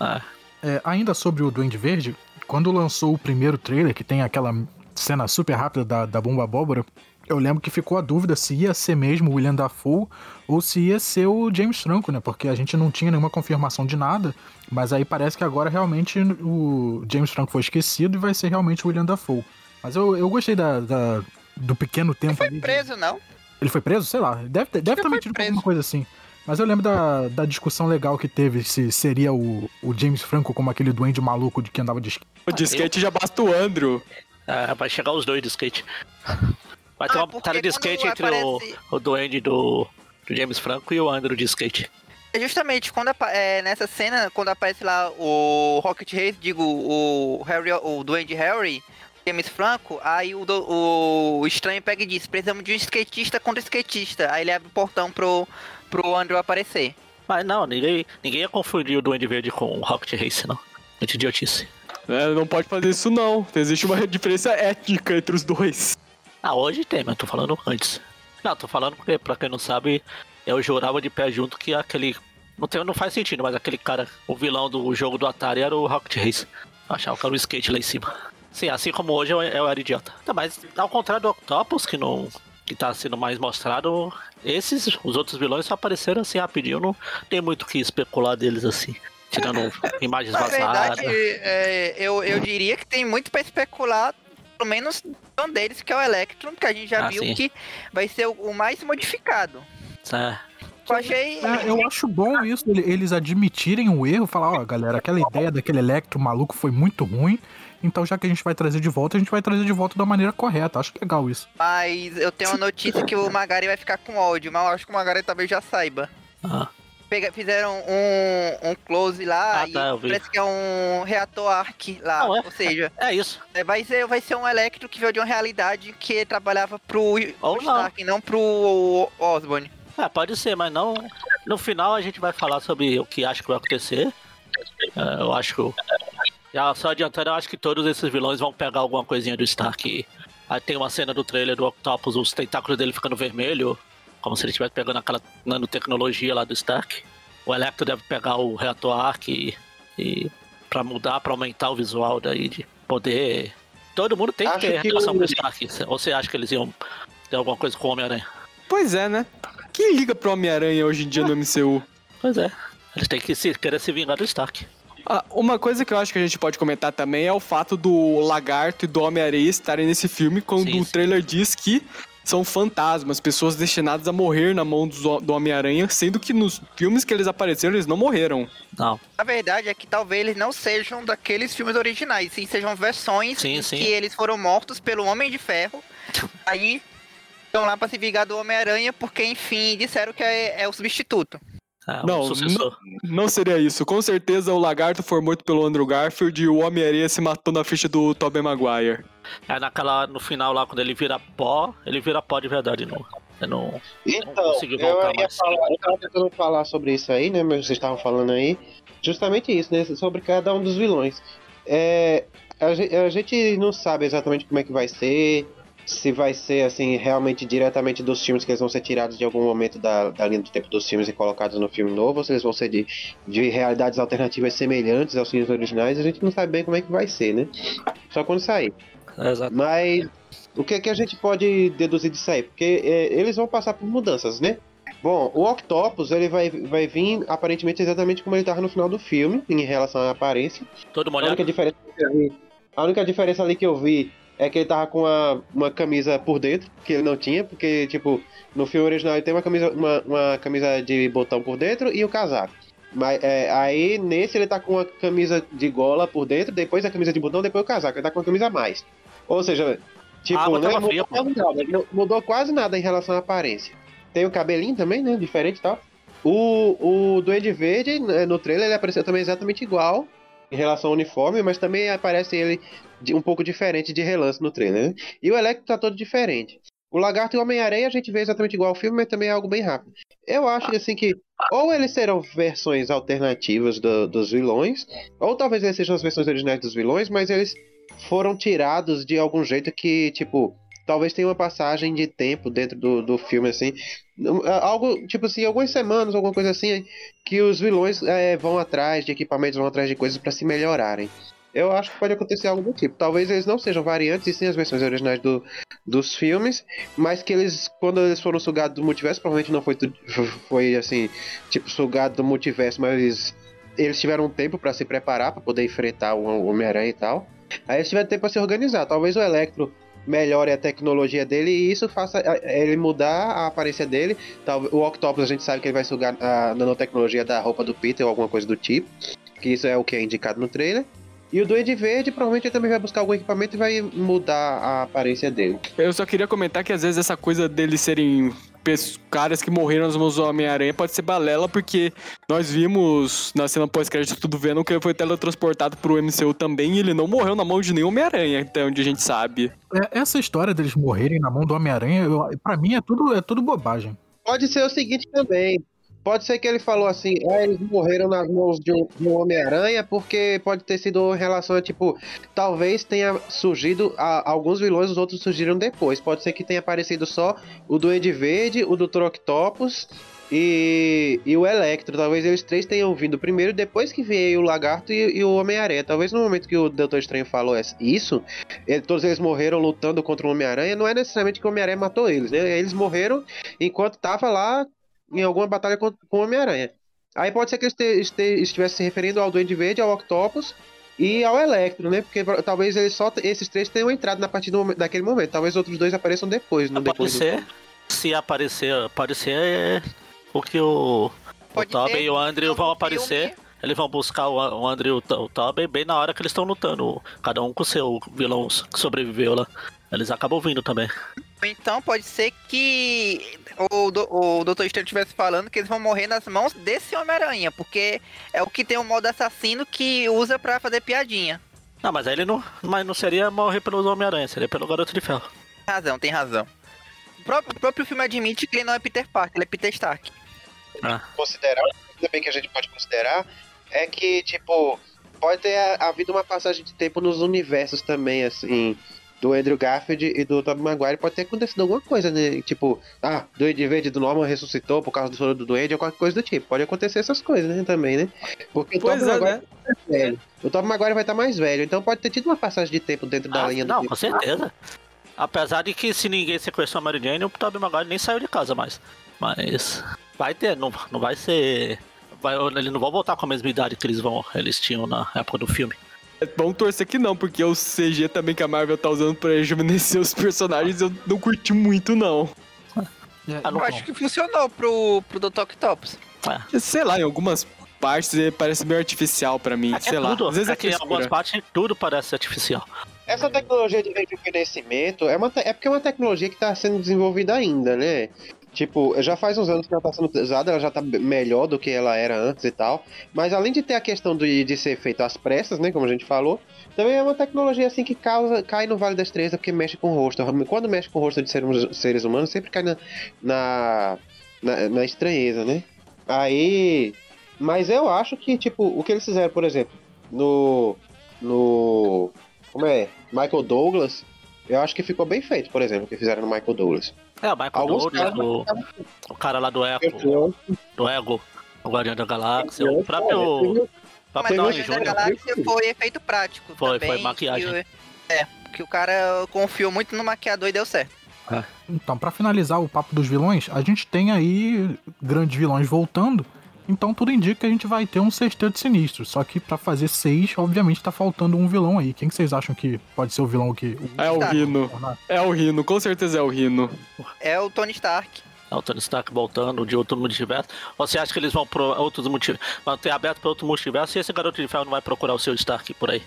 Ah, É, ainda sobre o Duende Verde, quando lançou o primeiro trailer, que tem aquela cena super rápida da, da bomba abóbora, eu lembro que ficou a dúvida se ia ser mesmo o William Dafoe ou se ia ser o James Franco, né? Porque a gente não tinha nenhuma confirmação de nada, mas aí parece que agora realmente o James Franco foi esquecido e vai ser realmente o William Dafoe. Mas eu, eu gostei da, da- do pequeno tempo ali. Foi de- preso, não? Ele foi preso? Sei lá. Deve ter, deve ter foi metido com preso. alguma coisa assim. Mas eu lembro da, da discussão legal que teve se seria o, o James Franco como aquele duende maluco de que andava de skate. O de skate já basta o Andrew. é, vai chegar os dois de skate. Vai ter Ah, uma batalha de skate entre o, aparece- o duende do, do James Franco e o Andrew de skate. É justamente quando apa- é, nessa cena, quando aparece lá o Rocket Race, digo, o Harry, o Duende Harry, James Franco, aí o, do- o estranho pega e diz, precisamos de um skatista contra skatista. Aí ele abre o portão pro, pro Andrew aparecer. Mas não, ninguém, ninguém ia confundir o Duende Verde com o Rocket Race, não. Muito idiotice. É, não pode fazer isso não. Existe uma diferença étnica entre os dois. Ah, hoje tem, mas tô falando antes. Não, tô falando porque, pra quem não sabe, eu jurava de pé junto que aquele. Não, tem, não faz sentido, mas aquele cara, o vilão do jogo do Atari era o Rocket Race. Eu achava que era o skate lá em cima. Sim, assim como hoje eu, eu era idiota. Tá, mas ao contrário do Octopus, que não. que tá sendo mais mostrado, esses, os outros vilões só apareceram assim rapidinho. Não tem muito o que especular deles assim. Tirando imagens Na vazadas. verdade, é, eu, eu diria que tem muito pra especular pelo menos um deles, que é o Electron, que a gente já Ah, viu sim. que vai ser o, o mais modificado. É. Eu achei. É, eu acho bom isso, ele- eles admitirem o erro, falar, ó, galera, aquela ideia daquele Electro maluco foi muito ruim, então já que a gente vai trazer de volta, a gente vai trazer de volta da maneira correta. Acho legal isso. Mas eu tenho uma notícia que o Magari vai ficar com ódio, mas eu acho que o Magari talvez já saiba. Ah, Pega- fizeram um, um close lá Ah, e tá, parece que é um reator arc lá. Não, é. Ou seja, é isso. é, vai ser, vai ser um Electro que veio de uma realidade que trabalhava pro pro. Stark, não pro Osborne. É, pode ser, mas não. No final a gente vai falar sobre o que acho que vai acontecer. É, eu acho que. Já só adiantando, eu acho que todos esses vilões vão pegar alguma coisinha do Stark. Aí tem uma cena do trailer do Octopus, os tentáculos dele ficando vermelho, como se ele estivesse pegando aquela nanotecnologia lá do Stark. O Electro deve pegar o reator Arc e, e pra mudar, pra aumentar o visual daí de poder. Todo mundo tem que Acho ter que relação o- com o Stark. Ou você acha que eles iam ter alguma coisa com o Homem-Aranha? Pois é, né? Quem liga pro Homem-Aranha hoje em dia no MCU? Pois é. Eles têm que se, querer se vingar do Stark. Ah, uma coisa que eu acho que a gente pode comentar também é o fato do Lagarto e do Homem-Aranha estarem nesse filme quando Sim, o sim. trailer diz que são fantasmas, pessoas destinadas a morrer na mão dos- do Homem-Aranha, sendo que nos filmes que eles apareceram eles não morreram. Não. A verdade é que talvez eles não sejam daqueles filmes originais, sim sejam versões Sim, sim. que eles foram mortos pelo Homem de Ferro. Aí estão lá pra se vingar do Homem-Aranha, porque enfim, disseram que é, é o substituto. É, Não, sucessor. Não seria isso. Com certeza o Lagarto foi morto pelo Andrew Garfield e o Homem-Aranha se matou na ficha do Tobey Maguire. É naquela, no final lá, quando ele vira pó, ele vira pó de verdade, não. Eu não. Então, consegui eu voltar ia mais. falar, eu tava tentando falar sobre isso aí, né? Mas vocês estavam falando aí. Justamente isso, né? Sobre cada um dos vilões. É, a, a gente não sabe exatamente como é que vai ser. Se vai ser, assim, realmente diretamente dos filmes que eles vão ser tirados de algum momento da, da linha do tempo dos filmes e colocados no filme novo, ou se eles vão ser de, de realidades alternativas semelhantes aos filmes originais, a gente não sabe bem como é que vai ser, né? Só quando sair. É. Mas o que, que a gente pode deduzir disso aí? Porque é, eles vão passar por mudanças, né? Bom, o Octopus ele vai, vai vir aparentemente exatamente como ele estava no final do filme, em relação à aparência. Todo A molhado. única diferença a única diferença ali que eu vi é que ele tava com uma, uma camisa por dentro, que ele não tinha, porque, tipo, no filme original ele tem uma camisa, uma, uma camisa de botão por dentro e o casaco. Mas é, aí nesse ele tá com uma camisa de gola por dentro, depois a camisa de botão, depois o casaco. Ele tá com uma camisa a mais. Ou seja, tipo, Ah, né, uma fria, mudou, quase nada, não- mudou quase nada em relação à aparência. Tem o cabelinho também, né? Diferente e tal. O, o Duende Verde, né, no trailer, ele apareceu também exatamente igual em relação ao uniforme, mas também aparece ele um pouco diferente de relance no trailer, né? E o Electro tá todo diferente. O Lagarto e o Homem-Aranha a gente vê exatamente igual ao filme, mas também é algo bem rápido. Eu acho assim que ou eles serão versões alternativas do- dos vilões, ou talvez eles sejam as versões originais dos vilões, mas eles foram tirados de algum jeito que, tipo, talvez tenha uma passagem de tempo dentro do, do filme, assim. Algo, tipo assim, algumas semanas, alguma coisa assim, que os vilões é, vão atrás de equipamentos, vão atrás de coisas pra se melhorarem. Eu acho que pode acontecer algo do tipo. Talvez eles não sejam variantes e sim as versões originais do, dos filmes, mas que eles, quando eles foram sugados do multiverso, provavelmente não foi, foi assim, tipo, sugado do multiverso, mas eles tiveram um tempo pra se preparar pra poder enfrentar o Homem-Aranha e tal. Aí eles tiveram tempo pra se organizar. Talvez o Electro melhore a tecnologia dele e isso faça ele mudar a aparência dele. O Octopus a gente sabe que ele vai sugar a nanotecnologia da roupa do Peter ou alguma coisa do tipo, que isso é o que é indicado no trailer. E o Duende Verde provavelmente também vai buscar algum equipamento e vai mudar a aparência dele. Eu só queria comentar que às vezes essa coisa deles serem caras que morreram nas mãos do Homem-Aranha pode ser balela, porque nós vimos na cena pós-crédito do Venom que ele foi teletransportado pro MCU também e ele não morreu na mão de nenhum Homem-Aranha, até onde a gente sabe. É, essa história deles morrerem na mão do Homem-Aranha, pra mim é tudo, é tudo bobagem. Pode ser o seguinte também. Pode ser que ele falou assim, ah, eles morreram nas mãos de um, um Homem-Aranha, porque pode ter sido em relação a, tipo, talvez tenha surgido a- alguns vilões, os outros surgiram depois. Pode ser que tenha aparecido só o Duende Verde, o Dr. Octopus e, e o Electro. Talvez eles três tenham vindo primeiro, depois que veio o Lagarto e, e o Homem-Aranha. Talvez no momento que o Doutor Estranho falou isso, ele- todos eles morreram lutando contra o Homem-Aranha, não é necessariamente que o Homem-Aranha matou eles, né? Eles morreram enquanto tava lá em alguma batalha com, o Homem-Aranha. Aí pode ser que ele estivesse se referindo ao Duende Verde, ao Octopus e ao Electro, né? Porque talvez eles só esses três tenham entrado na partir do daquele momento. Talvez outros dois apareçam depois, não Pode depois. do- ser. Se aparecer, aparecer é o que o, o Pode Tobey ser e o Andrew vão filme. aparecer. Eles vão buscar o, o Andrew e o, o Tobey bem na hora que eles estão lutando. Cada um com o seu vilão que sobreviveu lá. Eles acabam vindo também. Então pode ser que o, do, o Dr. Estranho estivesse falando que eles vão morrer nas mãos desse Homem-Aranha, porque é o que tem o modo assassino que usa pra fazer piadinha. Não, mas aí ele não. Mas não seria morrer pelo Homem-Aranha, seria pelo Garoto de Ferro. Tem razão, tem razão. O próprio, o próprio filme admite que ele não é Peter Parker, ele é Peter Stark. considerar, também que a gente pode considerar, é que, tipo, pode ter ha- havido uma passagem de tempo nos universos também, assim, do Andrew Garfield e do Tobey Maguire, pode ter acontecido alguma coisa, né? Tipo, ah, Duende Verde do Norman ressuscitou por causa do soro do Duende ou qualquer coisa do tipo. Pode acontecer essas coisas, né, também, né? Porque o Pois Tobey é, Maguire né? vai estar mais velho. O Tobey Maguire vai estar mais velho, então pode ter tido uma passagem de tempo dentro da Ah, linha não, do com certeza. Apesar de que se ninguém sequestrou a Mary Jane, o Tobey Maguire nem saiu de casa mais. Mas vai ter, não, não vai ser. Vai, eles não vão voltar com a mesma idade que eles vão, eles tinham na época do filme. Vamos torcer que não, porque o CG também que a Marvel tá usando pra rejuvenescer os personagens eu não curti muito, não. É, Ah, não- Eu acho que funcionou pro, pro Dr. Octopus. Sei lá, em algumas partes ele parece meio artificial pra mim, É, sei lá. tudo, Às vezes é é que em algumas partes tudo parece artificial. Essa tecnologia de rejuvenescimento é, uma te- é porque é uma tecnologia que está sendo desenvolvida ainda, né? Tipo, já faz uns anos que ela está sendo usada, ela já tá melhor do que ela era antes e tal. Mas além de ter a questão de, de ser feito às pressas, né? Como a gente falou, também é uma tecnologia assim que causa, cai no Vale da Estrela porque mexe com o rosto. Quando mexe com o rosto de seres, seres humanos, sempre cai na, na, na, na estranheza, né? Aí. Mas eu acho que, tipo, o que eles fizeram, por exemplo, no. No. Como é? Michael Douglas. Eu acho que ficou bem feito, por exemplo, o que fizeram no Michael Douglas. É, o Michael Alguns Douglas, o, o cara lá do Echo, do Ego, o Guardião da Galáxia, o próprio. o Mas o Guardiões da. Galáxia foi efeito prático Foi, também. foi maquiagem. que- é, que o cara confiou muito no maquiador e deu certo. Então, pra finalizar o papo dos vilões, a gente tem aí grandes vilões voltando. Então tudo indica que a gente vai ter um sexteto sinistro. Só que pra fazer seis, obviamente tá faltando um vilão aí. Quem que vocês acham que pode ser o vilão que. É o. Rino. É o Rino, com certeza é o Rino. É o Tony Stark. É o Tony Stark voltando de outro multiverso. Você acha que eles vão pro outros multiversos? Vão ter aberto pra outro multiverso e esse garoto de ferro não vai procurar o seu Stark por aí?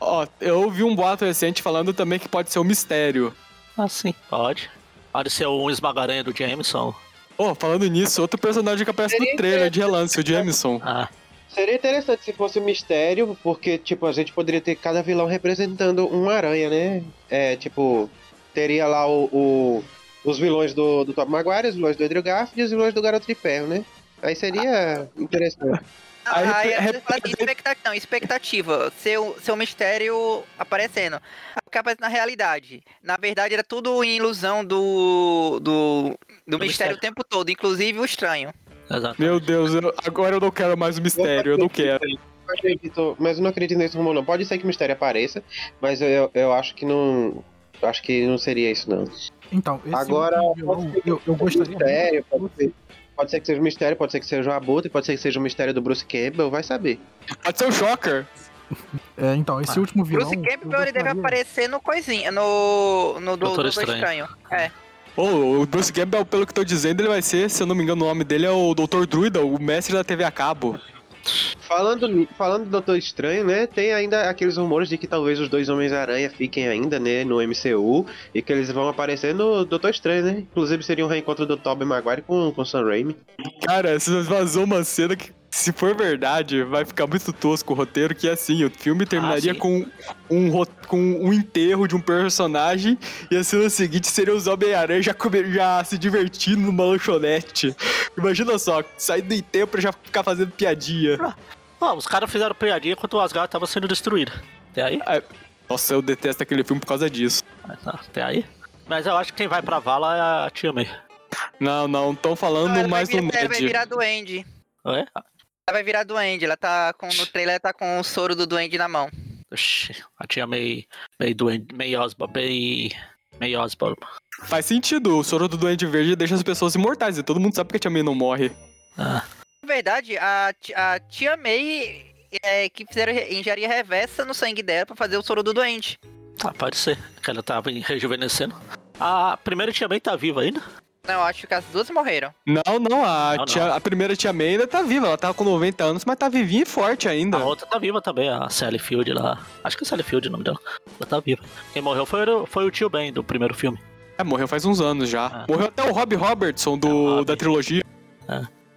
Ó, eu ouvi um boato recente falando também que pode ser o Mistério. Ah, sim. Pode. Pode ser um esmagaranha do Jameson. Oh, falando nisso, outro personagem que aparece no trailer de relance, o Jameson. Ah, Seria interessante se fosse um mistério, porque, tipo, a gente poderia ter cada vilão representando uma aranha, né? É, tipo, teria lá o, o- os vilões do, do Tom Maguire, os vilões do Andrew Garfield e os vilões do Garoto de Ferro, né? Aí seria interessante. Aí Aí, repre- você fala assim, expectativa, não, expectativa. Seu, seu mistério aparecendo. Aparece na realidade. Na verdade, era tudo em ilusão do. do. do mistério, mistério. o tempo todo, inclusive o estranho. exato. Meu Deus, eu- agora eu não quero mais o mistério, eu não quero. Eu acredito, mas eu não acredito nesse rumor, não. Pode ser que o mistério apareça, mas eu, eu acho que não. eu Acho que não seria isso, não. Então, esse Agora, que eu, eu gostaria. Mistério, pode ser. Pode ser que seja um mistério, pode ser que seja o Abutre, pode ser que seja o mistério do Bruce Campbell, vai saber. Pode ser o Shocker. É, então, esse Ah. último vilão. Bruce Campbell ele deve aparecer no coisinha, no. no do, Doutor do Estranho. estranho. É. Oh, o Bruce Campbell, pelo que tô dizendo, ele vai ser, se eu não me engano, o nome dele é o Dr. Druida, o mestre da TV a cabo. Falando, falando do Doutor Estranho, né? Tem ainda aqueles rumores de que talvez os dois Homens-Aranha fiquem ainda, né? No MCU e que eles vão aparecer no Doutor Estranho, né? Inclusive seria um reencontro do Tobey Maguire com, com o Sam Raimi. Cara, vazou uma cena que, se for verdade, vai ficar muito tosco o roteiro, que é assim, o filme terminaria sim. com um, com um enterro de um personagem e a cena seguinte seria os Homem-Aranha já, já se divertindo numa lanchonete. Imagina só, sair do enterro pra já ficar fazendo piadinha. Ah, os caras fizeram piadinha enquanto o Asgard tava sendo destruído. Até aí? Nossa, eu detesto aquele filme por causa disso. Mas, tá, Até aí? Mas eu acho que quem vai pra vala é a Tia May. Não, não, tão falando vai mais virar, no ela vai Ned. virar duende. Oi? Ela vai virar duende. Ela tá com. No trailer ela tá com o soro do duende na mão. Oxi, a Tia May, May doente, May Osborn, May, May Osborn. Faz sentido, o soro do Duende Verde deixa as pessoas imortais e todo mundo sabe que a Tia May não morre. Ah, Na verdade, a, a tia May é, que fizeram engenharia reversa no sangue dela pra fazer o soro do doente. Ah, pode ser, que ela tava rejuvenescendo. A primeira tia May tá viva ainda? Não, acho que as duas morreram. Não, não, a, Não, tia- não. a primeira tia May ainda tá viva. Ela tava com 90 anos, mas tá vivinha e forte ainda. A outra tá viva também, a Sally Field lá. Acho que é Sally Field o nome dela. Ela tá viva. Quem morreu foi, o- foi o tio Ben do primeiro filme. É, morreu faz uns anos já. Ah. Morreu até o Rob Robertson do, É, o Rob. da trilogia.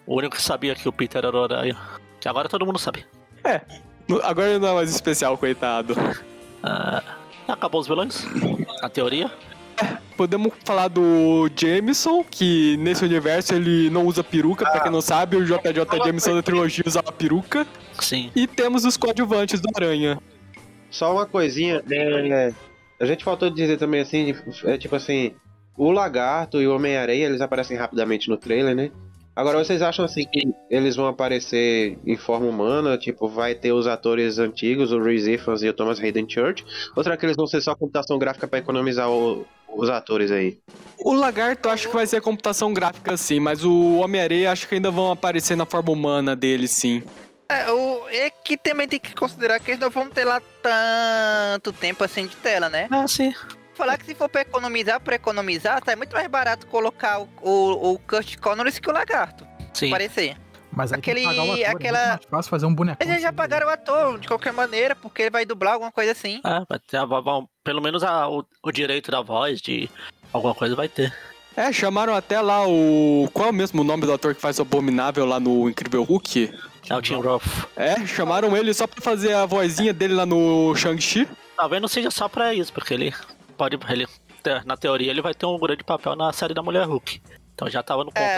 O único que sabia que o Peter era o Aranha. Que agora todo mundo sabe. No- Agora não é mais especial, coitado. Ah, acabou os vilões? A teoria? Podemos falar do Jameson, que nesse universo ele não usa peruca, pra quem não sabe, o JJ Jameson da trilogia usava peruca. Sim. E temos os coadjuvantes do Aranha. Só uma coisinha, é, a gente faltou dizer também assim, é tipo assim, o Lagarto e o Homem-Areia, eles aparecem rapidamente no trailer, né? Agora, vocês acham assim que eles vão aparecer em forma humana? Tipo, vai ter os atores antigos, o Reese Ifans e o Thomas Hayden Church? Ou será que eles vão ser só computação gráfica pra economizar o- os atores aí? O Lagarto acho que vai ser computação gráfica sim, mas o Homem-Areia acho que ainda vão aparecer na forma humana dele sim. É, o, é que também tem que considerar que eles não vão ter lá tanto tempo assim de tela, né? Ah, sim. Falar que se for pra economizar, pra economizar, tá muito mais barato colocar o, o, o Kurt Connors que o Lagarto. Sim. Parecer. Mas aí tem que Aquele- pagar o ator, aquela- é mais fácil fazer um bonecão. Eles já assim, pagaram o ator de qualquer maneira, porque ele vai dublar alguma coisa assim. É, vai ter a, vão- pelo menos a- o, o direito da voz de alguma coisa vai ter. É, chamaram até lá o. Qual é o mesmo nome do ator que faz o Abominável lá no Incrível Hulk? É o Tim Roth. É, chamaram ele só pra fazer a vozinha dele lá no Shang-Chi. Talvez não seja só pra isso, porque ele pode. Ele, na teoria, ele vai ter um grande papel na série da Mulher Hulk. Então já tava no É.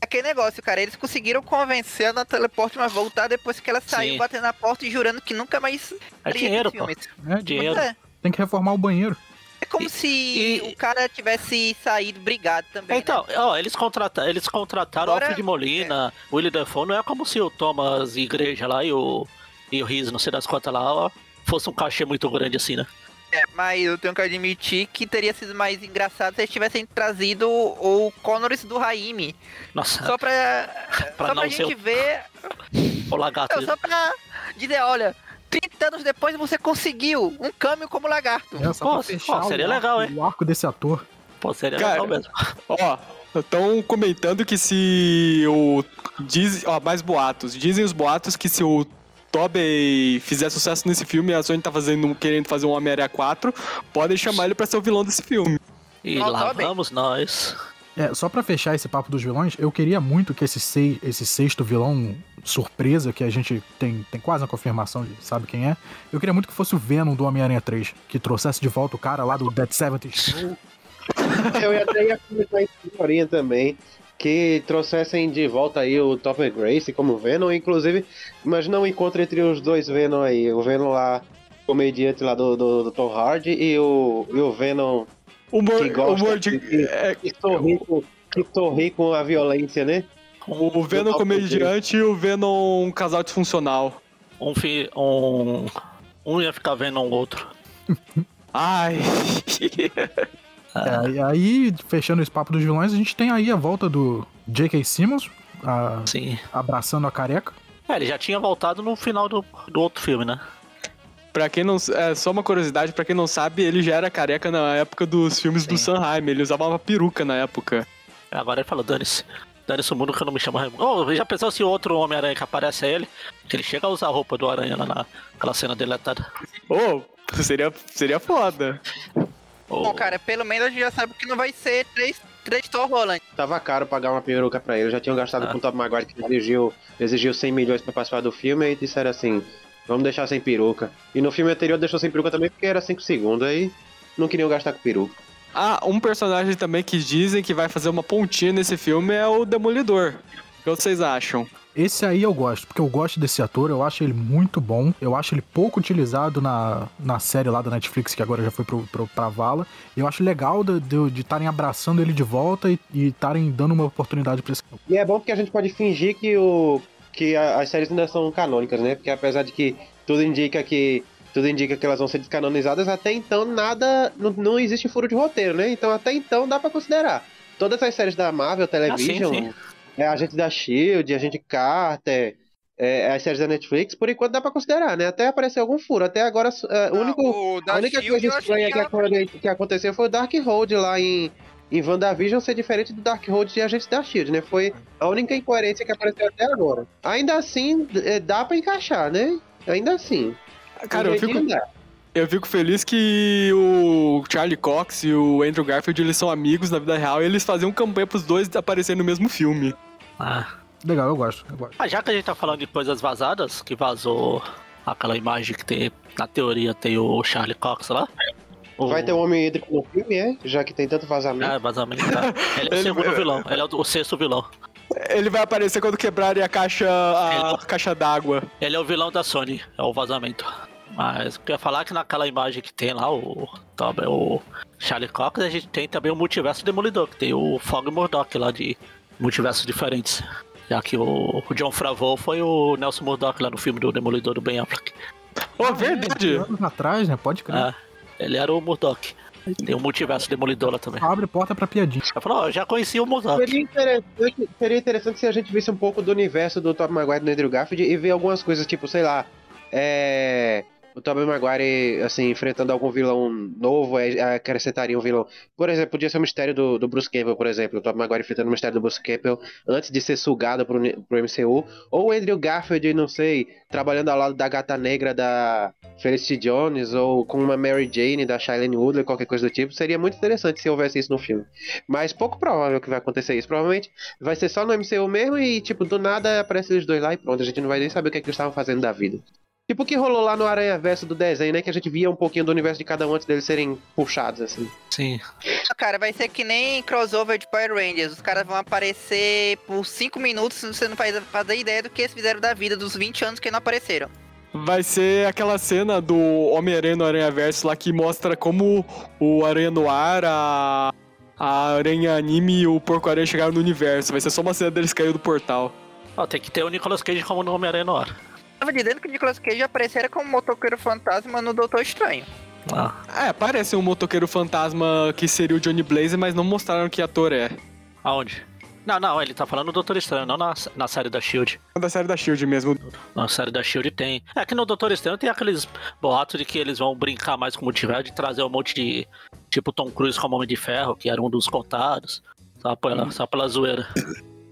Aquele negócio, cara, eles conseguiram convencer a Natalie Portman a voltar depois que ela saiu Sim. batendo na porta e jurando que nunca mais É dinheiro, pô. É, Dinheiro. É, Tem que reformar o banheiro. é como E- se e- o cara tivesse saído brigado também. Então, né? ó, eles, contrata eles contrataram o Agora- Alfred Molina, o Willie Dafoe, não é como se o Thomas Igreja lá e o, e o Riz, não sei das quantas lá, ó, fosse um cachê muito grande assim, né? É, mas eu tenho que admitir que teria sido mais engraçado se eles tivessem trazido o Connors do Raimi. Nossa, Só pra, Pra só não pra ser gente o- ver. o lagarto. Não, só pra dizer, olha, 30 anos depois você conseguiu um câmbio como lagarto. É, só Pô, ó, seria o legal, hein? o arco desse ator. Pô, seria Cara, legal mesmo. Ó, estão comentando que se o. Diz, ó, mais boatos. Dizem os boatos que se o Tobey fizer sucesso nesse filme, a Sony tá fazendo, querendo fazer um Homem-Aranha 4, podem chamar ele pra ser o vilão desse filme. E lá vamos nós. É, só pra fechar esse papo dos vilões, eu queria muito que esse, sei, esse sexto vilão surpresa, que a gente tem, tem quase a confirmação de sabe quem é, eu queria muito que fosse o Venom do Homem-Aranha 3, que trouxesse de volta o cara lá do Dead 70 Show. Eu ia até ia comentar isso também. Que trouxessem de volta aí o Topper Grace como Venom, inclusive, imagina um encontro entre os dois Venom aí, o Venom lá, comediante lá do, do, do Tom Hardy e o, e o Venom Humor, Que gosta humor de. de- é, que sorri com, que sorri com a violência, né? o Venom comediante e o Venom um casal disfuncional. Um, fi, um, um ia ficar vendo um outro. Ai. É, e aí, fechando esse papo dos vilões, a gente tem aí a volta do J.K. Simmons, a- Sim. abraçando a careca. É, ele já tinha voltado no final do, do outro filme, né? Pra quem não. É só uma curiosidade, pra quem não sabe, ele já era careca na época dos filmes do Sim. Sanheim. Ele usava uma peruca na época. Agora ele fala, dane-se. Dane-se o mundo que eu não me chamo Raimundo. Oh, já pensou se o outro Homem-Aranha que aparece é ele? Que ele chega a usar a roupa do Aranha lá naquela cena deletada. Ô, seria, seria foda. Oh, Bom, cara, pelo menos a gente já sabe que não vai ser três, três Thor Holland. Tava caro pagar uma peruca pra ele. Já tinham gastado Ah. com o Top Maguire que exigiu, exigiu 100 milhões pra participar do filme e disseram assim: vamos deixar sem peruca. E no filme anterior deixou sem peruca também porque era 5 segundos. Aí não queriam gastar com peruca. Ah, um personagem também que dizem que vai fazer uma pontinha nesse filme é o Demolidor. O que vocês acham? Esse aí eu gosto, porque eu gosto desse ator, eu acho ele muito bom. Eu acho ele pouco utilizado na, na série lá da Netflix, que agora já foi pro, pro, pra vala. Eu acho legal de estarem abraçando ele de volta e estarem dando uma oportunidade pra esse. E é bom porque a gente pode fingir que o que a- as séries ainda são canônicas, né? Porque apesar de que tudo indica que tudo indica que elas vão ser descanonizadas, até então nada não, não existe furo de roteiro, né? Então até então dá pra considerar. Todas as séries da Marvel Television, sim. É Agente da Shield, Agente Carter, é, as séries da Netflix, por enquanto dá pra considerar, né? Até aparecer algum furo. Até agora, é, o Ah, único, a única Shield, coisa estranha que, ela- que aconteceu foi o Darkhold lá em, em WandaVision ser diferente do Darkhold de Agentes da Shield, né? Foi a única incoerência que apareceu até agora. Ainda assim, é, dá pra encaixar, né? Ainda assim. Cara, eu fico, jeitinho dá. Eu fico feliz que o Charlie Cox e o Andrew Garfield eles são amigos na vida real e eles faziam campanha pros dois aparecerem no mesmo filme. Ah. Legal, eu gosto, eu gosto. Ah, já que a gente tá falando de coisas vazadas, que vazou aquela imagem que tem, na teoria tem o Charlie Cox lá. O... Vai ter um homem hídrico no filme, é? Já que tem tanto vazamento. É, vazamento. tá? Ele é o Ele- segundo vilão, ele é o, sexto vilão. Ele vai aparecer quando quebrarem a caixa a caixa d'água. Ele é o vilão da Sony, é o vazamento. Mas eu queria falar que naquela imagem que tem lá, o, o Charlie Cox, a gente tem também o multiverso demolidor, que tem o Fog Murdoch lá de multiversos diferentes. Já que o, o John Favreau foi o Nelson Murdoch lá no filme do Demolidor do Ben Affleck. Oh, Ah, verdade! é, anos atrás, né? Pode crer. É, ele era o Murdoch. Tem o multiverso demolidor lá também. Abre porta pra piadinha. Eu falei, ó, eu já conhecia o Murdoch. Seria interessante, seria interessante se a gente visse um pouco do universo do Tobey Maguire e do Andrew Garfield e ver algumas coisas, tipo, sei lá, é... O Tobey Maguire, assim, enfrentando algum vilão novo, é, acrescentaria um vilão. Por exemplo, podia ser o mistério do, do Bruce Campbell, por exemplo. O Tobey Maguire enfrentando o mistério do Bruce Campbell antes de ser sugado pro, pro MCU. Ou o Andrew Garfield, não sei, trabalhando ao lado da gata negra da Felicity Jones, ou com uma Mary Jane da Shailene Woodley, qualquer coisa do tipo. Seria muito interessante se houvesse isso no filme. Mas pouco provável que vai acontecer isso. Provavelmente vai ser só no MCU mesmo e, tipo, do nada aparece eles dois lá e pronto. A gente não vai nem saber o que, é que eles estavam fazendo da vida. Tipo o que rolou lá no Aranha Verso do desenho, né? Que a gente via um pouquinho do universo de cada um antes deles serem puxados, assim. Sim. Cara, vai ser que nem crossover de Power Rangers. Os caras vão aparecer por 5 minutos e você não faz fazer ideia do que eles fizeram da vida dos 20 anos que não apareceram. Vai ser aquela cena do Homem-Aranha no Aranha Verso lá que mostra como o Aranha no ar, a, a Aranha Anime e o Porco-Aranha chegaram no universo. Vai ser só uma cena deles caindo do portal. Ó, tem que ter o Nicolas Cage como no Homem-Aranha no ar. Tava dizendo que o Nicolas Cage apareceria como motoqueiro fantasma no Doutor Estranho. Ah, É, parece um motoqueiro fantasma que seria o Johnny Blaze, mas não mostraram que ator é. aonde? Não, não, ele tá falando do Doutor Estranho, não na, na série da Shield. Da série da Shield mesmo. Na série da Shield tem. É que no Doutor Estranho tem aqueles boatos de que eles vão brincar mais com o multiverso, de trazer um monte de. Tipo Tom Cruise como Homem de Ferro, que era um dos contados. Só pela, só pela zoeira.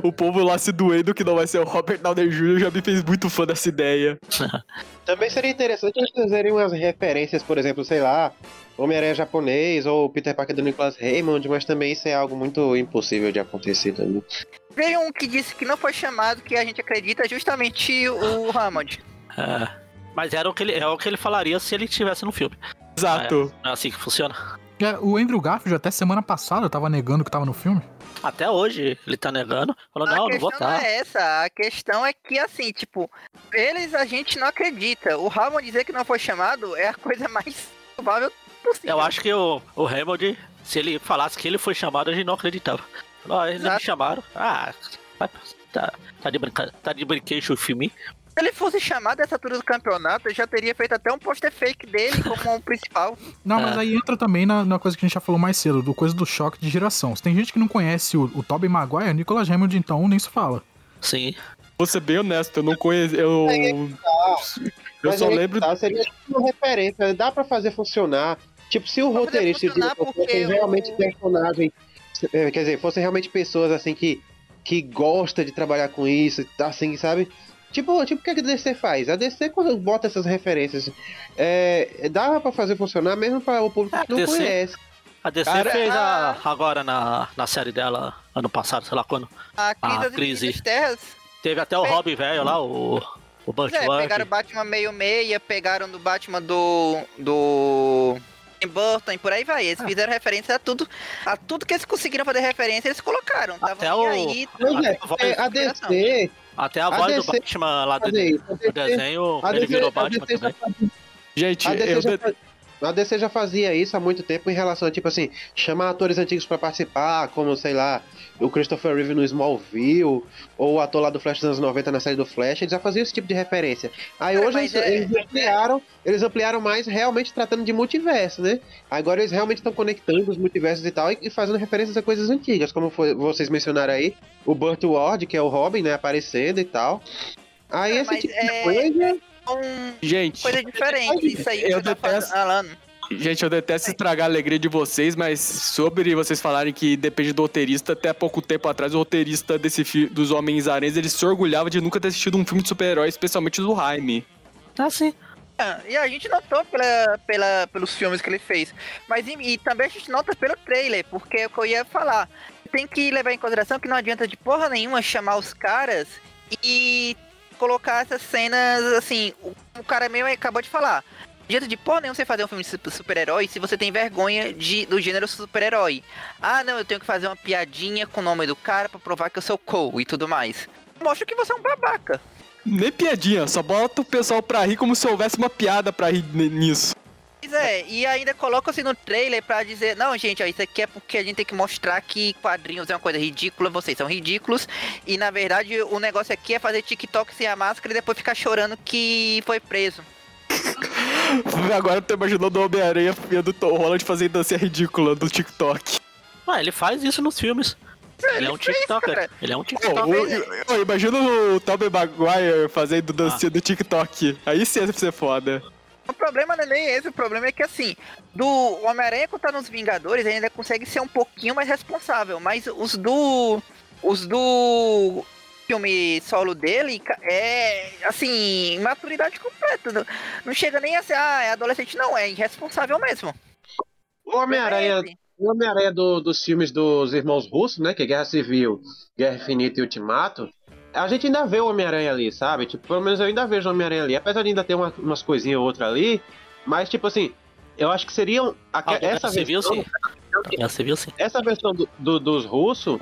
O povo lá se doendo que não vai ser o Robert Downey Jr. já me fez muito fã dessa ideia. Também seria interessante eles fazerem umas referências, por exemplo, sei lá, Homem-Aranha japonês ou Peter Parker do Nicholas Raymond, mas também isso é algo muito impossível de acontecer também. Veio um que disse que não foi chamado, que a gente acredita, justamente o Hammond. É. Mas era o que ele, é o que ele falaria se ele estivesse no filme. Exato. É assim que funciona. É, o Andrew Garfield até semana passada tava negando que tava no filme. Até hoje ele tá negando, falando, a não, não vou estar. é essa, a questão é que assim, tipo, eles a gente não acredita. O Hammond dizer que não foi chamado é a coisa mais provável possível. Eu acho que o, o Hammond, se ele falasse que ele foi chamado, a gente não acreditava. Falou, ah, eles não me Exato. chamaram. Ah, tá, tá de brincadeira, tá de brinquedo em mim. Se ele fosse chamado essa altura do campeonato, eu já teria feito até um pôster fake dele como um principal. Não, É. mas aí entra também na, na coisa que a gente já falou mais cedo, do coisa do choque de geração. Se tem gente que não conhece o, o Tobey Maguire, Nicolas Hammond, então nem se fala. Sim. Vou ser bem honesto, eu não conheço. Eu. Eu Mas só aí que lembro. tá, seria uma referência, dá pra fazer funcionar. Tipo, se o fazer roteirista e o o- realmente personagens, é, quer dizer, fossem realmente pessoas assim que, que gosta de trabalhar com isso, assim, sabe? Tipo, tipo, o que a DC faz? A DC, quando bota essas referências, é, dava pra fazer funcionar mesmo para o público É, que não DC conhece. A DC Cara, fez a, agora na, na série dela, ano passado, sei lá quando. A crise das crise. Terras. Teve até o Fez. Robin velho lá, o, o Burt É, pegaram o Batman meio meia, pegaram do Batman do. do. Tim Burton e por aí vai. Eles Ah. fizeram referência a tudo. A tudo que eles conseguiram fazer referência, eles colocaram. Tava Até o- aí. Pois é, a é, a DC, Até a a voz do DC Batman lá do. A do DC, desenho, a ele DC, virou Batman DC também. fazia Gente, DC, eu. já, fa- a DC já fazia isso há muito tempo em relação a, tipo assim, chamar atores antigos pra participar, como, sei lá, o Christopher Reeve no Smallville, ou o ator lá do Flash dos anos 90 na série do Flash, eles já faziam esse tipo de referência. Aí Cara, hoje eles, é- eles ampliaram, eles ampliaram mais realmente tratando de multiverso, né? Agora eles realmente estão conectando os multiversos e tal, e, e fazendo referências a coisas antigas, como foi- vocês mencionaram aí, o Burt Ward, que é o Robin, né, aparecendo e tal. Aí esse tipo é- de coisa. Gente, coisas diferentes, isso aí que Eu você tá detesto- falando. gente, eu detesto estragar a alegria de vocês, mas sobre vocês falarem que depende do roteirista, até há pouco tempo atrás, o roteirista desse fi- dos Homens-Aranhas, ele se orgulhava de nunca ter assistido um filme de super-herói, especialmente do Jaime. Tá sim. Ah, E a gente notou pela, pela, pelos filmes que ele fez. Mas e, e também a gente nota pelo trailer, porque é o que eu ia falar. Tem que levar em consideração que não adianta de porra nenhuma chamar os caras e colocar essas cenas assim. O, o cara mesmo acabou de falar. Adianta de porra nenhuma você fazer um filme de su- super-herói se você tem vergonha de, do gênero super-herói. Ah, não, eu tenho que fazer uma piadinha com o nome do cara pra provar que eu sou Cole e tudo mais. Mostra que você é um babaca. Nem piadinha, só bota o pessoal pra rir como se houvesse uma piada pra rir nisso. Pois é, e ainda coloca assim no trailer pra dizer, não, gente, ó, isso aqui é porque a gente tem que mostrar que quadrinhos é uma coisa ridícula, vocês são ridículos, e na verdade o negócio aqui é fazer TikTok sem a máscara e depois ficar chorando que foi preso. Agora eu tô imaginando o Homem-Aranha e do Tom Holland fazendo dança ridícula do TikTok. Ah, ele faz isso nos filmes. Ele é um fez, TikToker. cara. Ele é um TikToker. o- ô, imagina o Tobey Maguire fazendo dancinha do TikTok. Aí sim ia ser foda. O problema não é nem esse, o problema é que assim, do Homem-Aranha que tá nos Vingadores ainda consegue ser um pouquinho mais responsável, mas os do. Os do filme solo dele é assim, maturidade completa. Não, chega nem a ser, ah, é adolescente, não, é irresponsável mesmo. O Homem-Aranha. O Homem-Aranha do- dos filmes dos irmãos russos, né? Que é Guerra Civil, Guerra Infinita e Ultimato. A gente ainda vê o Homem-Aranha ali, sabe? Tipo, pelo menos eu ainda vejo o Homem-Aranha ali. Apesar de ainda ter uma- umas coisinhas ou outra ali. Mas, tipo assim, eu acho que seriam. aque- Ah, essa, Civil, versão, sim. Civil, sim. essa versão do- do- dos russos,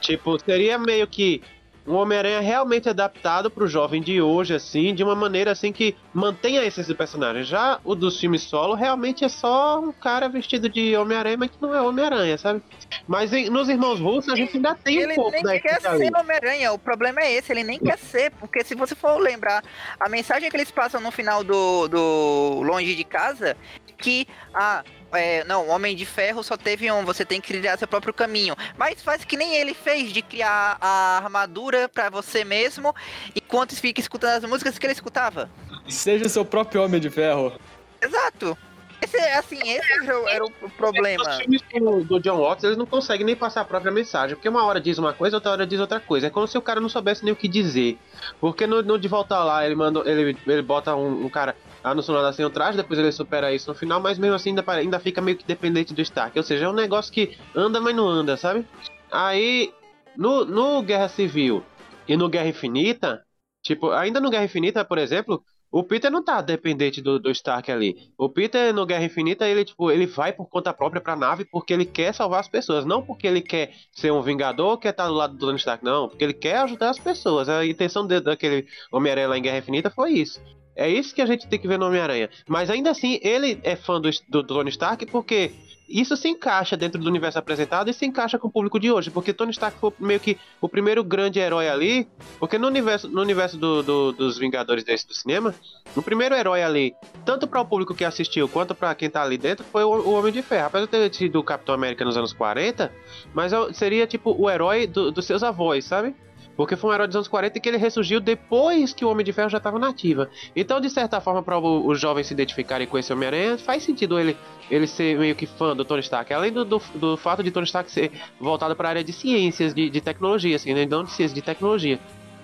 tipo, seria meio que um Homem-Aranha realmente adaptado pro jovem de hoje, assim, de uma maneira assim que mantenha a essência do personagem. Já o dos filmes solo realmente é só um cara vestido de Homem-Aranha, mas que não é Homem-Aranha, sabe? Mas em- nos Irmãos Russos a gente ainda tem um ele pouco nem da quer ali. ser Homem-Aranha, o problema é esse, ele nem quer ser, porque se você for lembrar, a mensagem que eles passam no final do, do Longe de Casa, que, ah, é, não, Homem de Ferro só teve um, você tem que criar seu próprio caminho. Mas faz que nem ele fez, de criar a armadura pra você mesmo, enquanto fica escutando as músicas que ele escutava. Seja seu próprio Homem de Ferro. Exato. Esse, é, assim, esse era o, era o problema. Os filmes do, do John Watts, eles não conseguem nem passar a própria mensagem, porque uma hora diz uma coisa, outra hora diz outra coisa. É como se o cara não soubesse nem o que dizer. Porque no, no De Volta Lá, ele manda, ele, ele bota um, um cara ah, no assim atrás, depois ele supera isso no final, mas mesmo assim ainda, ainda fica meio que dependente do Stark. Ou seja, é um negócio que anda, mas não anda, sabe? Aí, no, no Guerra Civil e no Guerra Infinita, tipo, ainda no Guerra Infinita, por exemplo, o Peter não tá dependente do, do Stark ali. O Peter no Guerra Infinita, ele tipo, ele vai por conta própria pra nave porque ele quer salvar as pessoas, não porque ele quer ser um vingador quer estar do lado do Tony Stark, não, porque ele quer ajudar as pessoas. A intenção de- daquele Homem-Aranha lá em Guerra Infinita foi isso. É isso que a gente tem que ver no Homem-Aranha. Mas ainda assim, ele é fã do, do Tony Stark porque isso se encaixa dentro do universo apresentado e se encaixa com o público de hoje. Porque Tony Stark foi meio que o primeiro grande herói ali. Porque no universo, no universo do- do- dos Vingadores desse do cinema, o primeiro herói ali, tanto para o público que assistiu quanto para quem tá ali dentro, foi o, o Homem de Ferro. Apesar de ter sido o Capitão América nos anos 40, mas é seria tipo o herói do- dos seus avós, sabe? Porque foi um herói dos anos 40 que ele ressurgiu depois que o Homem de Ferro já estava nativa. Então, de certa forma, para os jovens se identificarem com esse Homem-Aranha, faz sentido ele, ele ser meio que fã do Tony Stark. Além do, do, do fato de Tony Stark ser voltado para a área de ciências, de, de tecnologia, assim, né? Não de ciências, de tecnologia.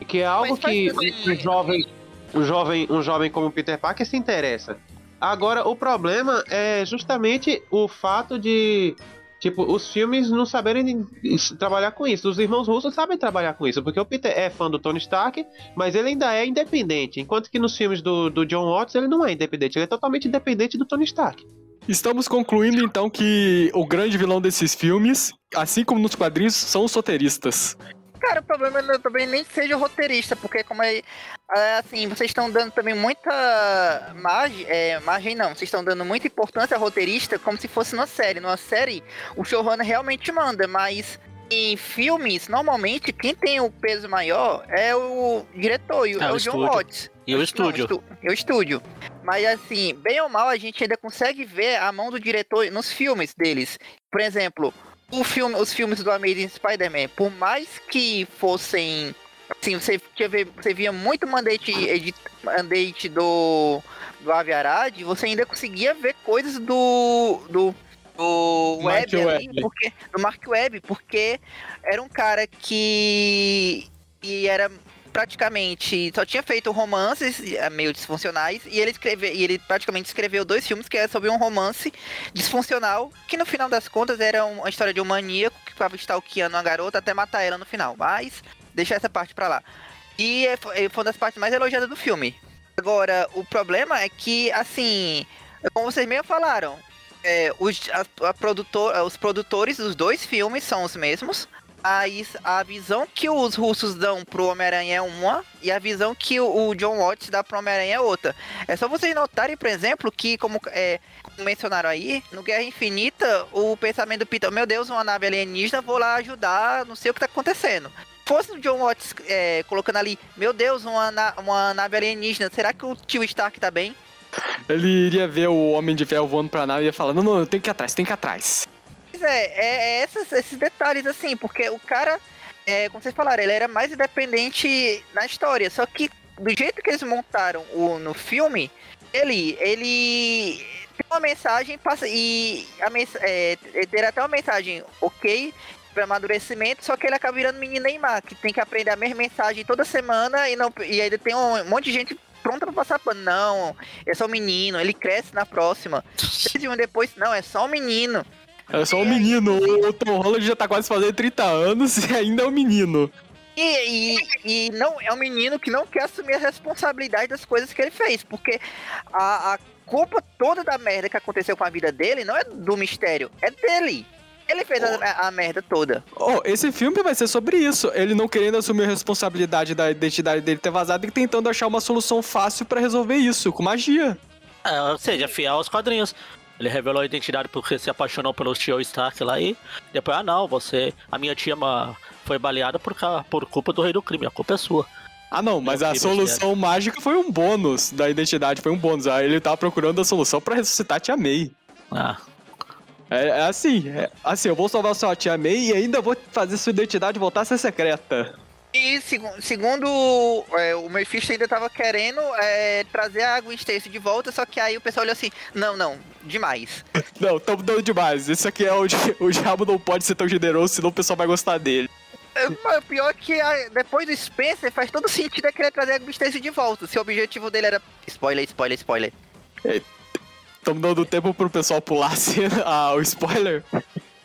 Que é algo que um jovem, um jovem, um jovem como Peter Parker se interessa. Agora, o problema é justamente o fato de Tipo, os filmes não saberem trabalhar com isso. Os irmãos russos sabem trabalhar com isso, porque o Peter é fã do Tony Stark, mas ele ainda é independente. Enquanto que nos filmes do, do John Watts ele não é independente, ele é totalmente independente do Tony Stark. Estamos concluindo então que o grande vilão desses filmes, assim como nos quadrinhos, são os roteiristas. Cara, o problema não- também nem seja o roteirista, porque como é, é, assim, vocês estão dando também muita margem, é, margem não, vocês estão dando muita importância ao roteirista como se fosse numa série. Numa série, o showrunner realmente manda, mas em filmes, normalmente, quem tem o peso maior é o diretor, e o- É, é o o John. Watts. E o estúdio. é o estúdio. Mas assim, bem ou mal, a gente ainda consegue ver a mão do diretor nos filmes deles. Por exemplo, filme, os filmes do Amazing Spider-Man, por mais que fossem Assim, você, tinha ver- você via muito mandate, edit- mandate do, do Avi Arad, você ainda conseguia ver coisas do. do do Web, ali, porque do Mark Webb, porque era um cara que, que era praticamente só tinha feito romances eh, meio disfuncionais e ele escreveu e ele praticamente escreveu dois filmes que era sobre um romance disfuncional que no final das contas era um- uma história de um maníaco que ficava stalkeando uma garota até matar ela no final. Mas deixa essa parte pra lá. E é- foi foi uma das partes mais elogiadas do filme. Agora o problema é que assim como vocês mesmo falaram é, os, a- a produtor, os produtores dos dois filmes são os mesmos Aí a visão que os russos dão pro Homem-Aranha é uma, e a visão que o, o John Watts dá pro Homem-Aranha é outra. É só vocês notarem, por exemplo, que, como, é, como mencionaram aí, no Guerra Infinita, o pensamento do Peter, meu Deus, uma nave alienígena, vou lá ajudar, não sei o que tá acontecendo. Fosse o John Watts é, colocando ali, meu Deus, uma, na- uma nave alienígena, será que o tio Stark tá bem? Ele iria ver o Homem de Ferro voando pra nave e ia falar: Não, não, eu tenho que ir atrás, tem que ir atrás. Pois é, é, é essas- esses detalhes assim, porque o cara, é, como vocês falaram, ele era mais independente na história. Só que do jeito que eles montaram o, no filme, ele, ele tem uma mensagem passa e a mens é, ter até uma mensagem ok para amadurecimento, só que ele acaba virando menino Neymar, que tem que aprender a mesma mensagem toda semana e não e ainda tem um monte de gente pronta pra passar pano. Não, é só um menino, ele cresce na próxima. Três anos depois, não, é só um menino. É só um menino. O Tom Holland já tá quase fazendo 30 anos e ainda é um menino. E, e, e não é um menino que não quer assumir a responsabilidade das coisas que ele fez, porque a, a culpa toda da merda que aconteceu com a vida dele não é do mistério, é dele. Ele fez a, a merda toda. Oh, esse filme vai ser sobre isso. Ele não querendo assumir a responsabilidade da identidade dele ter vazado e tentando achar uma solução fácil pra resolver isso, com magia. É, ou seja, fiel aos quadrinhos. Ele revelou a identidade porque se apaixonou pelo tio Stark lá e depois, ah não, você. A minha tia ma- foi baleada por, por culpa do rei do crime, a culpa é sua. Ah, não, mas a solução mágica foi um bônus da identidade, foi um bônus. Aí ele tava procurando a solução pra ressuscitar a Tia May. Ah, É, é assim, é assim, eu vou salvar sua Tia May e ainda vou fazer sua identidade voltar a ser secreta. E segu- segundo é, o Mephisto ainda tava querendo é, trazer a Gwen Stacy de volta, só que aí o pessoal olhou assim, não, não, demais. Não, tamo dando demais. Isso aqui é o, o diabo não pode ser tão generoso, senão o pessoal vai gostar dele. É, mas o pior é que ah, depois do Spencer faz todo sentido é querer trazer a Gwen Stacy de volta. Se o objetivo dele era. Spoiler, spoiler, spoiler. Tamo dando tempo pro pessoal pular a cena, ah, o spoiler.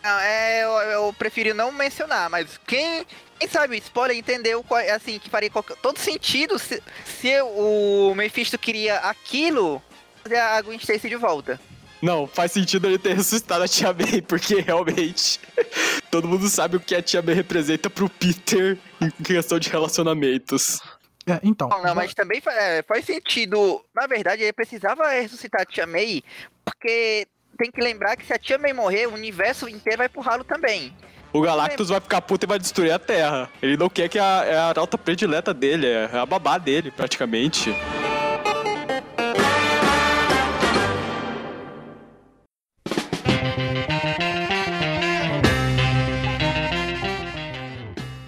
Não, é, eu, eu prefiro não mencionar, mas quem, quem sabe o spoiler entendeu qual- assim, que faria qualquer- todo sentido se, se o Mephisto queria aquilo, trazer a Gwen Stacy de volta. Não, faz sentido ele ter ressuscitado a Tia May, porque realmente todo mundo sabe o que a Tia May representa pro Peter em questão de relacionamentos. É, então. Não, não, mas também fa- é, faz sentido. Na verdade, ele precisava ressuscitar a Tia May, porque tem que lembrar que se a Tia May morrer, o universo inteiro vai pro ralo também. O Galactus vai ficar puto e vai destruir a Terra. Ele não quer que a, é a arauta predileta dele, é a babá dele, praticamente.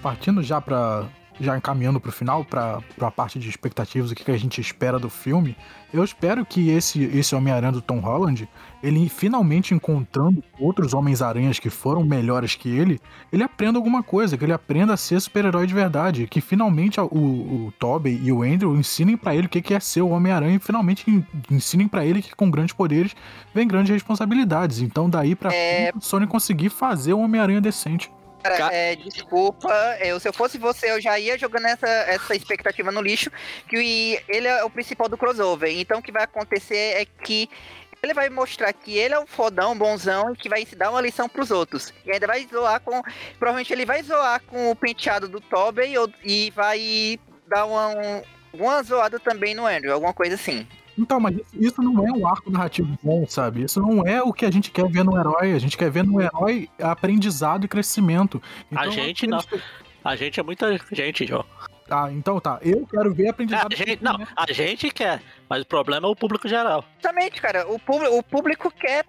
partindo já para já encaminhando pro final, pra, pra parte de expectativas, o que, que a gente espera do filme, eu espero que esse, esse Homem-Aranha do Tom Holland, ele finalmente encontrando outros Homens-Aranhas que foram melhores que ele, ele aprenda alguma coisa, que ele aprenda a ser super-herói de verdade, que finalmente o, o Tobey e o Andrew ensinem pra ele o que, é ser o Homem-Aranha e finalmente en- ensinem pra ele que com grandes poderes vem grandes responsabilidades. Então daí pra É. frente, o Sony conseguir fazer o Homem-Aranha decente. Cara, Ca- é, desculpa, eu, se eu fosse você, eu já ia jogando essa, essa expectativa no lixo, que ele é o principal do crossover. Então o que vai acontecer é que ele vai mostrar que ele é um fodão, bonzão, e que vai dar uma lição pros outros. E ainda vai zoar com. Provavelmente ele vai zoar com o penteado do Tobey e vai dar uma, um- uma zoada também no Andrew, alguma coisa assim. Então, mas isso, não é um arco narrativo bom, sabe? Isso não é o que a gente quer ver no herói. A gente quer ver no herói aprendizado e crescimento. Então, A gente eles- não. a gente é muita gente, João. Ah, então tá. Eu quero ver A aprendizado. e gente, não, crescimento. a gente quer, mas o problema é o público geral. Exatamente, cara. O, público o público quer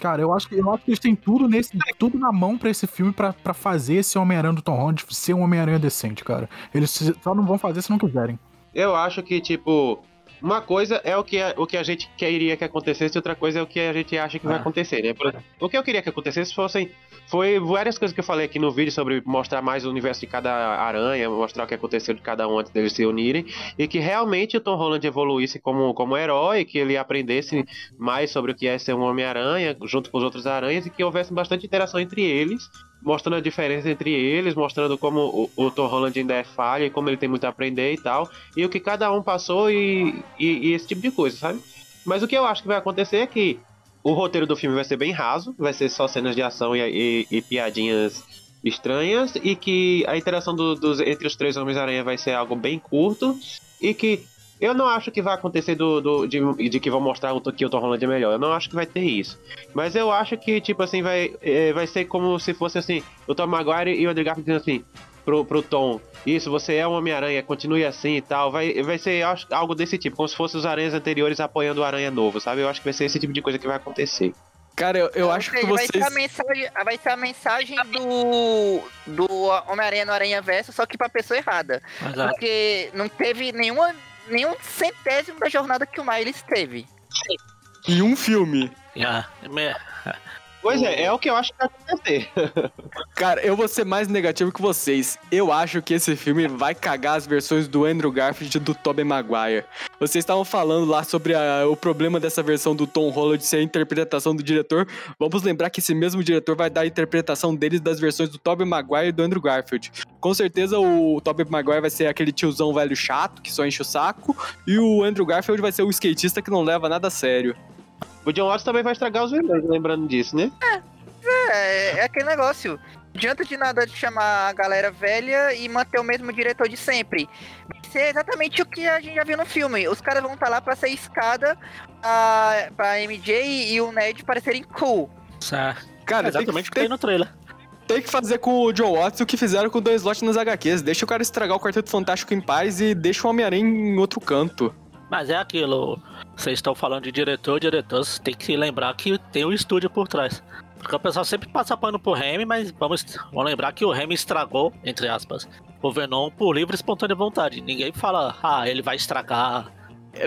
Cara, eu acho, que, eu acho que eles têm tudo, nesse, tudo na mão pra esse filme pra, pra fazer esse Homem-Aranha do Tom Holland ser um Homem-Aranha decente, cara. Eles só não vão fazer se não quiserem. Eu acho que, tipo, uma coisa é o que a, o que a gente queria que acontecesse, outra coisa é o que a gente acha que vai Ah. acontecer, né? Por o que eu queria que acontecesse fossem. Foi várias coisas que eu falei aqui no vídeo sobre mostrar mais o universo de cada aranha, mostrar o que aconteceu de cada um antes deles se unirem, e que realmente o Tom Holland evoluísse como, como herói, que ele aprendesse mais sobre o que é ser um Homem-Aranha, junto com os outros aranhas, e que houvesse bastante interação entre eles, mostrando a diferença entre eles, mostrando como o, o Tom Holland ainda é falha e como ele tem muito a aprender e tal, e o que cada um passou e, e, e esse tipo de coisa, sabe? Mas o que eu acho que vai acontecer é que o roteiro do filme vai ser bem raso, vai ser só cenas de ação e, e- piadinhas estranhas, e que a interação do- dos, entre os três Homens-Aranha vai ser algo bem curto, e que eu não acho que vai acontecer do, do- de, de que vão mostrar o, que o Tom Holland é melhor. Eu não acho que vai ter isso. Mas eu acho que, tipo assim, vai, eh, vai ser como se fosse assim, o Tom Maguire e o Andrew Garfield dizendo assim, pro, pro Tom, isso, você é um Homem-Aranha, continue assim e tal. Vai, vai ser acho, algo desse tipo, como se fossem os aranhas anteriores apoiando o Aranha novo, sabe? Eu acho que vai ser esse tipo de coisa que vai acontecer. Cara, eu, eu acho que seja, vai, ser a vocês. mensagem, vai ser a mensagem do, do Homem-Aranha no Aranha Verso, só que pra pessoa errada. Exato. Porque não teve nenhuma, nenhum centésimo da jornada que o Miles teve. Em um filme. Yeah. Pois é, é o que eu acho que vai acontecer. Cara, eu vou ser mais negativo que vocês. Eu acho que esse filme vai cagar as versões do Andrew Garfield e do Tobey Maguire. Vocês estavam falando lá sobre a- o problema dessa versão do Tom Holland ser a interpretação do diretor. Vamos lembrar que esse mesmo diretor vai dar a interpretação deles das versões do Tobey Maguire e do Andrew Garfield. Com certeza o Tobey Maguire vai ser aquele tiozão velho chato que só enche o saco. E o Andrew Garfield vai ser o skatista que não leva nada a sério. O John Watts também vai estragar os vilões, lembrando disso, né? É, é aquele negócio. Não adianta de nada de chamar a galera velha e manter o mesmo diretor de sempre. Vai ser exatamente o que a gente já viu no filme. Os caras vão estar lá pra ser escada pra, pra MJ e o Ned parecerem cool. Certo. Cara, É Exatamente o tem, que tem no trailer. Tem que fazer com o John Watts o que fizeram com o Dan Slott nas HQs. Deixa o cara estragar o Quarteto Fantástico em paz e deixa o Homem-Aranha em outro canto. Mas é aquilo. Vocês estão falando de diretor, diretor, você tem que lembrar que tem um estúdio por trás. Porque o pessoal sempre passa pano pro Remy, mas vamos, vamos lembrar que o Remy estragou, entre aspas, o Venom por livre e espontânea vontade. Ninguém fala, ah, ele vai estragar.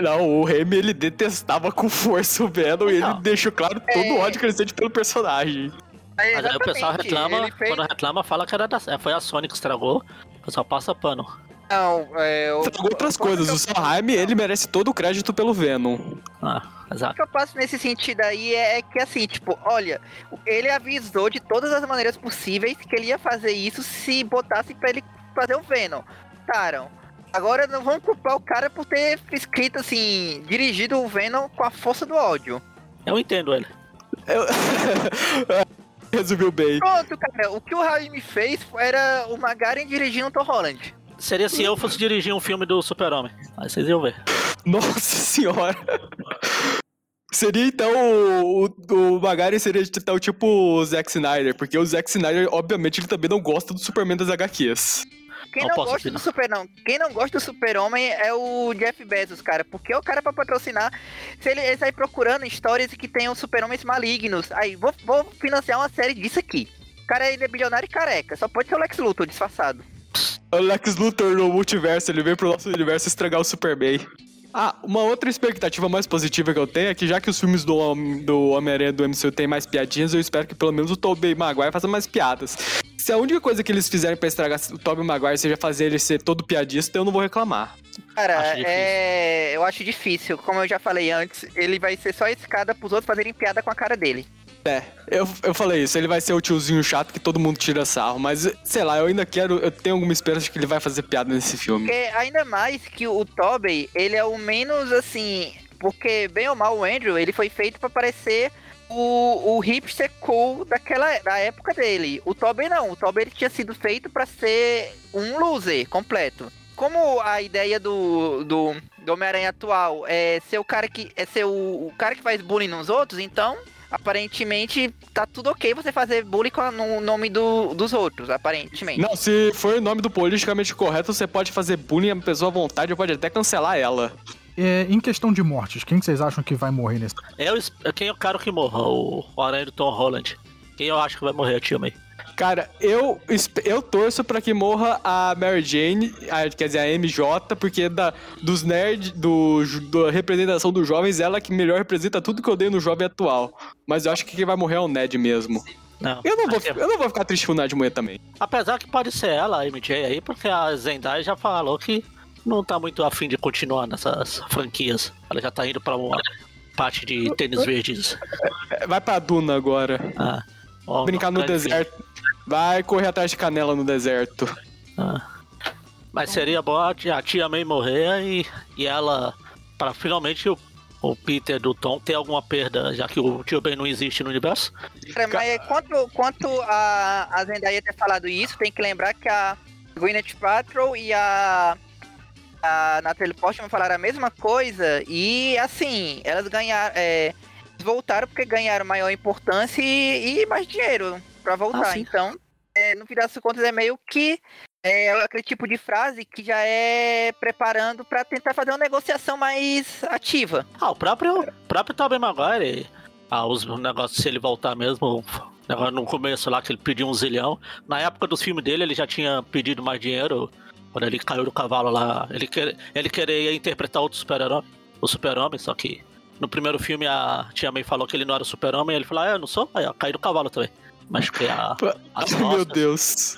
Não, o Remy ele detestava com força o Venom e ele Não. deixou claro todo o ódio que ele sente pelo personagem. É, Mas aí o pessoal reclama, fez- quando reclama, fala que era da, é, foi a Sony que estragou. O pessoal passa pano. Não, é, o, Estragou outras o coisas. que O eu- Sanheim, ele merece todo o crédito pelo Venom. Ah, O exato. que eu passo nesse sentido aí é que assim, tipo, olha, ele avisou de todas as maneiras possíveis que ele ia fazer isso se botasse pra ele fazer o Venom. Taram. Agora não vamos culpar o cara por ter escrito assim, dirigido o Venom com a força do ódio. Eu entendo ele. Eu- Resumiu bem. Pronto, cara, o que o Raimi fez era o Magaren dirigindo o Tom Holland. Seria se eu fosse dirigir um filme do Super-Homem. Aí vocês iam ver. Nossa senhora. Seria então o, o, o Magari seria então tipo o Zack Snyder, porque o Zack Snyder, obviamente, ele também não gosta do Superman das HQs. Quem Não não, gosta opinar. do Super não, quem não gosta do Super-Homem é o Jeff Bezos, cara, porque é o cara pra patrocinar. Se ele, ele sair procurando histórias que tenham super-homens malignos, aí vou, vou financiar uma série disso aqui. O cara ainda é bilionário e careca, só pode ser o Lex Luthor disfarçado. O Lex Luthor no multiverso, ele veio pro nosso universo estragar o Superman. Ah, uma outra expectativa mais positiva que eu tenho é que já que os filmes do, do Homem-Aranha do MCU tem mais piadinhas, eu espero que pelo menos o Tobey Maguire faça mais piadas. Se a única coisa que eles fizerem pra estragar o Tobey Maguire seja fazer ele ser todo piadista, eu não vou reclamar. Cara, Acho é. Eu acho difícil. Como eu já falei antes, ele vai ser só escada pros outros fazerem piada com a cara dele. É, eu, eu falei isso, ele vai ser o tiozinho chato que todo mundo tira sarro, mas sei lá, eu ainda quero, eu tenho alguma esperança de que ele vai fazer piada nesse filme. Porque ainda mais que o Tobey, ele é o menos assim. Porque, bem ou mal, o Andrew, ele foi feito pra parecer o, o hipster cool daquela, da época dele. O Tobey não. O Tobey ele tinha sido feito pra ser um loser completo. Como a ideia do, do, do Homem-Aranha atual é ser o cara que. é ser o, o cara que faz bullying nos outros, então. Aparentemente tá tudo ok você fazer bullying com no nome do, dos outros, aparentemente. Não, se for o nome do politicamente correto, você pode fazer bullying a pessoa à vontade, pode até cancelar ela. É, em questão de mortes, quem que vocês acham que vai morrer nesse? Eu, es- quem eu quero que morra? O, o Aranha do Tom Holland. Quem eu acho que vai morrer, tio May? Cara, eu, eu torço pra que morra a Mary Jane, a- quer dizer, a MJ, porque da, dos nerds, do, da representação dos jovens, ela que melhor representa tudo que eu dei no jovem atual. Mas eu acho que quem vai morrer é o Ned mesmo. Não. Eu não vou, que- eu não vou ficar triste com o Ned morrer também. Apesar que pode ser ela, a MJ aí, porque a Zendaya já falou que não tá muito afim de continuar nessas franquias. Ela já tá indo pra uma parte de tênis verdes. É, Vai pra Duna agora. Ah, ó, Brincar no deserto. Vai correr atrás de canela no deserto. Ah. Mas seria bom a tia, a tia May morrer e, e ela, para finalmente o, o Peter do Tom ter alguma perda, já que o tio Ben não existe no universo. Cara, mas quanto, quanto a, a Zendaya ter falado isso, tem que lembrar que a Gwyneth Paltrow e a, a Natalie Portman falaram a mesma coisa e, assim, elas ganharam, é, voltaram porque ganharam maior importância e, e mais dinheiro pra voltar. Ah, então, é, no fim das contas, é meio que é aquele tipo de frase que já é preparando pra tentar fazer uma negociação mais ativa. Ah, o próprio, o próprio Tobey Maguire, ah, os negócios se ele voltar mesmo, no começo lá que ele pediu um zilhão. Na época dos filmes dele, ele já tinha pedido mais dinheiro. Quando ele caiu do cavalo lá, ele, quer, ele queria interpretar outro super-herói, o super-homem, só que no primeiro filme a tia May falou que ele não era o super-homem, ele falou, ah, eu não sou, aí ó, caiu do cavalo também. Mas que a, as Meu. Deus.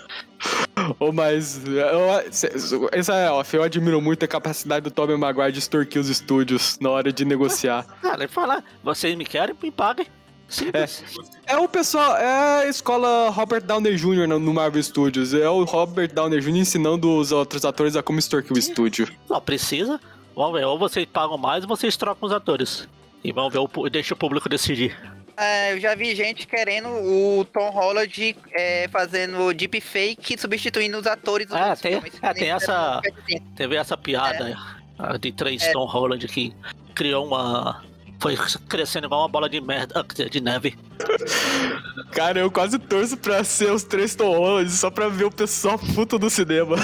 Ô, mas. eu- Essa é off. Eu admiro muito a capacidade do Tobey Maguire de extorquir os estúdios na hora de negociar. Cara, ele fala, vocês me querem, me paguem. Simples. É o pessoal, é a escola Robert Downey Jr. no no Marvel Studios. É o Robert Downey Jr. ensinando os outros atores a como extorquir o estúdio. Não precisa. Vamos ver, ou vocês pagam mais ou vocês trocam os atores. E vamos ver, o deixa o público decidir. É, eu já vi gente querendo o Tom Holland é, fazendo deepfake substituindo os atores dos É, outros tem- filmes. é, tem essa-. Teve essa piada ah, de três É. Tom Holland que criou uma. Foi crescendo igual uma bola de merda, ah, de neve. Cara, eu quase torço pra ser os três Tom Holland só pra ver o pessoal puto do cinema.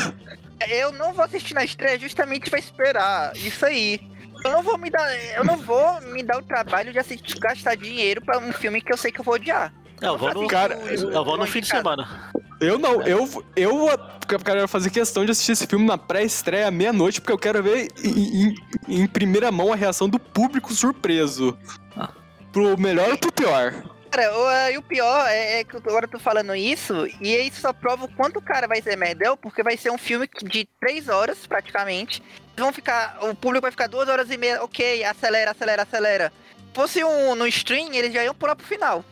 Eu não vou assistir na estreia justamente pra esperar isso aí. Eu não vou me dar, eu não vou me dar o trabalho de assistir, gastar dinheiro pra um filme que eu sei que eu vou odiar. Eu vou no, Cara, eu vou no fim de semana. Eu não, eu, eu quero fazer questão de assistir esse filme na pré-estreia à meia-noite, porque eu quero ver em, em- em primeira mão a reação do público surpreso. Ah. Pro melhor ou pro pior. Cara, o, é, e o pior é, é que agora eu tô falando isso, e isso só prova o quanto o cara vai ser merdel, porque vai ser um filme de três horas, praticamente. Eles vão ficar. O público vai ficar duas horas e meia, ok, acelera, acelera, acelera. Se fosse um no stream, eles já iam pular pro final.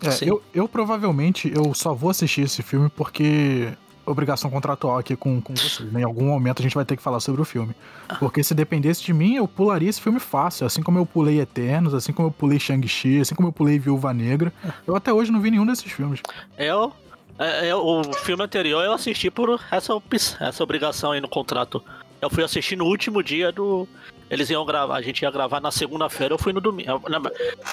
É, eu, eu provavelmente eu só vou assistir esse filme porque obrigação contratual aqui com, com vocês. né? Em algum momento a gente vai ter que falar sobre o filme. Porque se dependesse de mim, eu pularia esse filme fácil. Assim como eu pulei Eternos, assim como eu pulei Shang-Chi, assim como eu pulei Viúva Negra. Eu até hoje não vi nenhum desses filmes. Eu, é, eu- o filme anterior eu assisti por essa, essa obrigação aí no contrato. Eu fui assistir no último dia do. Eles iam gravar, a gente ia gravar na segunda-feira, eu fui no domingo. eu-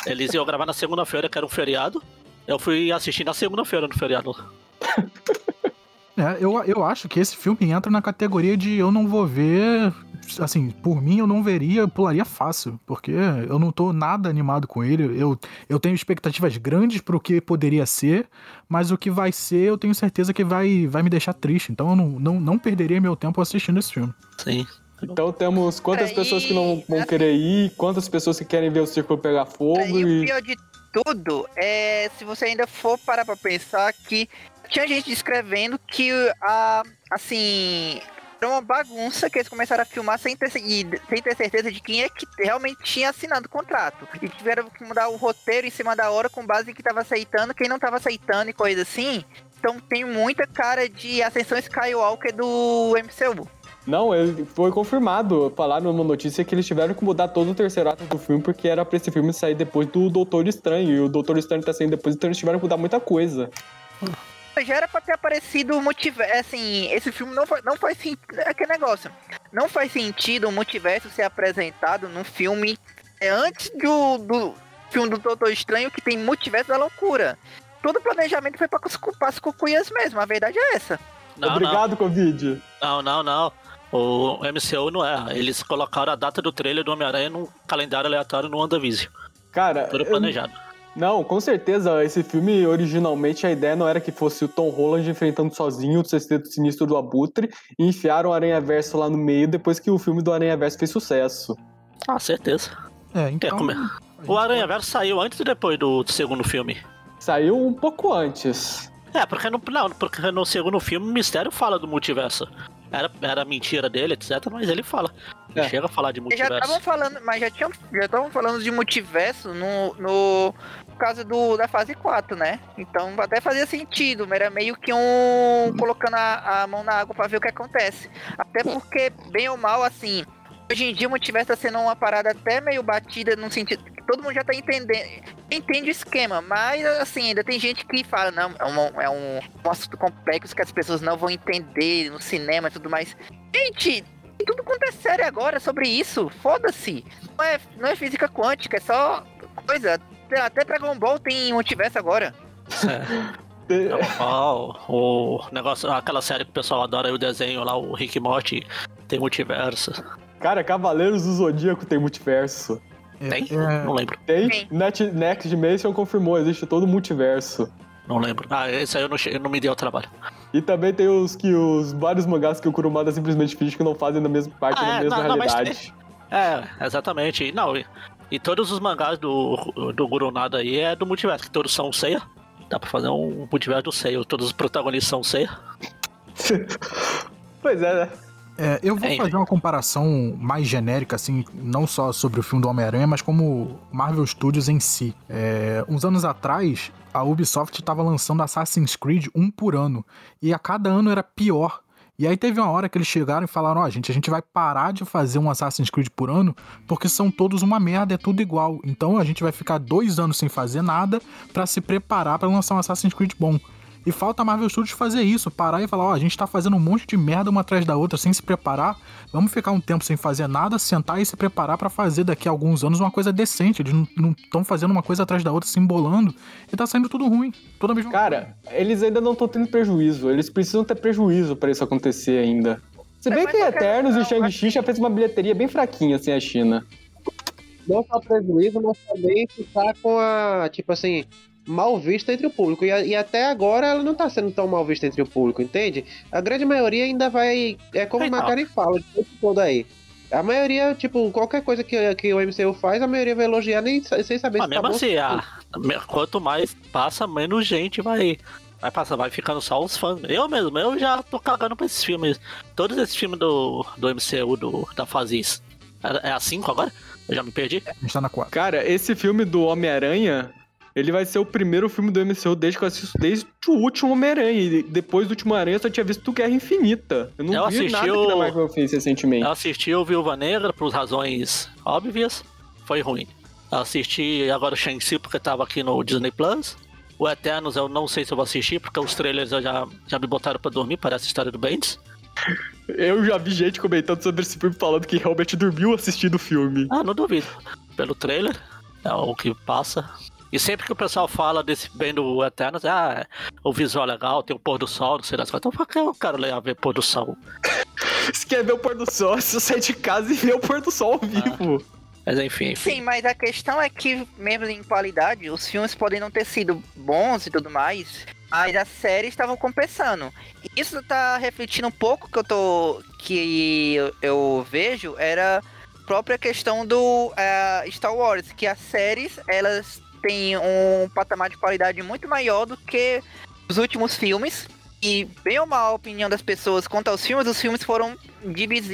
Eles iam gravar na segunda-feira, que era um feriado. Eu fui assistir na segunda-feira no feriado. É, eu, eu acho que esse filme entra na categoria de eu não vou ver. Assim, por mim eu não veria, eu pularia fácil, porque eu não tô nada animado com ele. Eu, eu tenho expectativas grandes pro que poderia ser, mas o que vai ser eu tenho certeza que vai, vai me deixar triste. Então eu não, não, não perderia meu tempo assistindo esse filme. Sim. Então temos quantas Aí, pessoas que não vão assim- querer ir, quantas pessoas que querem ver o círculo pegar fogo E o pior de tudo é se você ainda for parar pra pensar que tinha gente descrevendo que a assim era uma bagunça que eles começaram a filmar sem ter, sem ter certeza de quem é que realmente tinha assinado o contrato. E tiveram que mudar o roteiro em cima da hora com base em que tava aceitando, quem não tava aceitando e coisa assim. Então tem muita cara de Ascensão Skywalker do MCU. Não, ele foi confirmado. Falaram numa notícia que eles tiveram que mudar todo o terceiro ato do filme porque era pra esse filme sair depois do Doutor Estranho. E o Doutor Estranho tá saindo depois, então eles tiveram que mudar muita coisa. Já era pra ter aparecido o multiverso. Assim, esse filme não, não faz sentido. É aquele negócio. Não faz sentido o multiverso ser apresentado num filme é, antes do, do filme do Doutor Estranho, que tem multiverso da loucura. Todo o planejamento foi pra, pra as cucuias mesmo. A verdade é essa. Não, Obrigado, Covid. não, não, não, não. O MCU não é. Eles colocaram a data do trailer do Homem-Aranha num calendário aleatório no WandaVision. Cara, Tudo eu- planejado. Não, com certeza, esse filme, originalmente, a ideia não era que fosse o Tom Holland enfrentando sozinho o sexteto sinistro do Abutre e enfiaram o Aranha Verso lá no meio depois que o filme do Aranha Verso fez sucesso. Ah, certeza. É, então. como é? O Aranha Verso saiu antes e depois do segundo filme? Saiu um pouco antes. É, porque no, não, porque no segundo filme o Mistério fala do multiverso. Era, era mentira dele, etc, mas ele fala. Ele É. chega a falar de Eles já multiverso. estavam falando, mas já tinham já estavam falando de multiverso no, no caso do, da fase 4, né? Então até fazia sentido, mas era meio que um colocando a, a mão na água pra ver o que acontece. Até porque, bem ou mal, assim, hoje em dia o multiverso tá sendo uma parada até meio batida no sentido que todo mundo já tá entendendo. Entende o esquema, mas assim, ainda tem gente que fala, não, é um, é um, um assunto complexo que as pessoas não vão entender no cinema e tudo mais. Gente, tudo quanto é sério agora sobre isso. Foda-se. Não é, não é física quântica, é só coisa. Até- Dragon Ball tem multiverso agora. É. Ó, o negócio, aquela série que o pessoal adora o desenho lá, o Rick Morty, tem multiverso. Cara, Cavaleiros do Zodíaco tem multiverso. É, Tem? é, Não lembro, Tem? Tem. Net, Next Dimension confirmou, existe todo o multiverso. não lembro. Ah, esse aí eu não, che- não me deu trabalho. E também tem os que os vários mangás que o Kurumada simplesmente finge que não fazem na mesma parte, Ah, na é, mesma não, não, mas realidade. É, exatamente. Não, e, e todos os mangás do, do Gurunada aí é do multiverso, que todos são Seiya. Dá pra fazer um multiverso do Seiya, todos os protagonistas são Seiya. Pois é, né? É, eu vou É, fazer uma comparação mais genérica, assim, não só sobre o filme do Homem-Aranha, mas como Marvel Studios em si. É, uns anos atrás, a Ubisoft estava lançando Assassin's Creed um por ano, e a cada ano era pior. E aí teve uma hora que eles chegaram e falaram, ó, gente, a gente vai parar de fazer um Assassin's Creed por ano, porque são todos uma merda, é tudo igual. Então a gente vai ficar dois anos sem fazer nada pra se preparar pra lançar um Assassin's Creed bom. E falta a Marvel Studios fazer isso, parar e falar, ó, a gente tá fazendo um monte de merda uma atrás da outra sem se preparar. Vamos ficar um tempo sem fazer nada, sentar e se preparar pra fazer daqui a alguns anos uma coisa decente. Eles não estão fazendo uma coisa atrás da outra, se embolando, e tá saindo tudo ruim. Toda mesma Cara, eles ainda não estão tendo prejuízo. Eles precisam ter prejuízo pra isso acontecer ainda. Se bem mas que Eternos e Shang-Chi já fez uma bilheteria bem fraquinha, assim, a China. Não só prejuízo, mas também ficar com a, tipo assim, mal vista entre o público. E, e até agora ela não tá sendo tão mal vista entre o público, entende? A grande maioria ainda vai. É como o. Macari fala, o tempo todo aí. A maioria, tipo, qualquer coisa que, que o MCU faz, a maioria vai elogiar nem sem saber Mas se tá mesmo bom. assim, a- quanto mais passa, menos gente vai. Vai passar, vai ficando só os fãs. Eu mesmo, eu já tô cagando pra esses filmes. Todos esses filmes do, do MCU, do, da fase isso. É, é a 5 agora? Eu já me perdi? A gente tá na 4. Cara, esse filme do Homem-Aranha, ele vai ser o primeiro filme do MCU desde que eu assisto, desde o último Homem-Aranha. E depois do último Aranha eu só tinha visto Guerra Infinita. Eu não Eu vi nada o- que a Marvel fez recentemente. Eu assisti o Viúva Negra por razões óbvias. Foi ruim. Assisti agora o Shang-Chi porque tava aqui no Disney Plus. O Eternos eu não sei se eu vou assistir, porque os trailers já, já me botaram pra dormir, parece a história do Bendis. Eu já vi gente comentando sobre esse filme falando que realmente dormiu assistindo o filme. Ah, não duvido. Pelo trailer, é o que passa. E sempre que o pessoal fala desse bem do Eternos, ah, o visual é legal, tem o pôr do sol, não sei das coisas. Então por que eu quero ler a ver pôr do sol? Se quer ver o pôr do sol, você sai de casa e vê o pôr do sol ao vivo. Mas enfim, enfim. Sim, mas a questão é que, mesmo em qualidade, os filmes podem não ter sido bons e tudo mais, mas as séries estavam compensando. E Isso tá refletindo um pouco que eu tô. que eu, eu vejo era a própria questão do eh, Star Wars, que as séries elas têm um patamar de qualidade muito maior do que os últimos filmes. E bem ou mal a opinião das pessoas quanto aos filmes, os filmes foram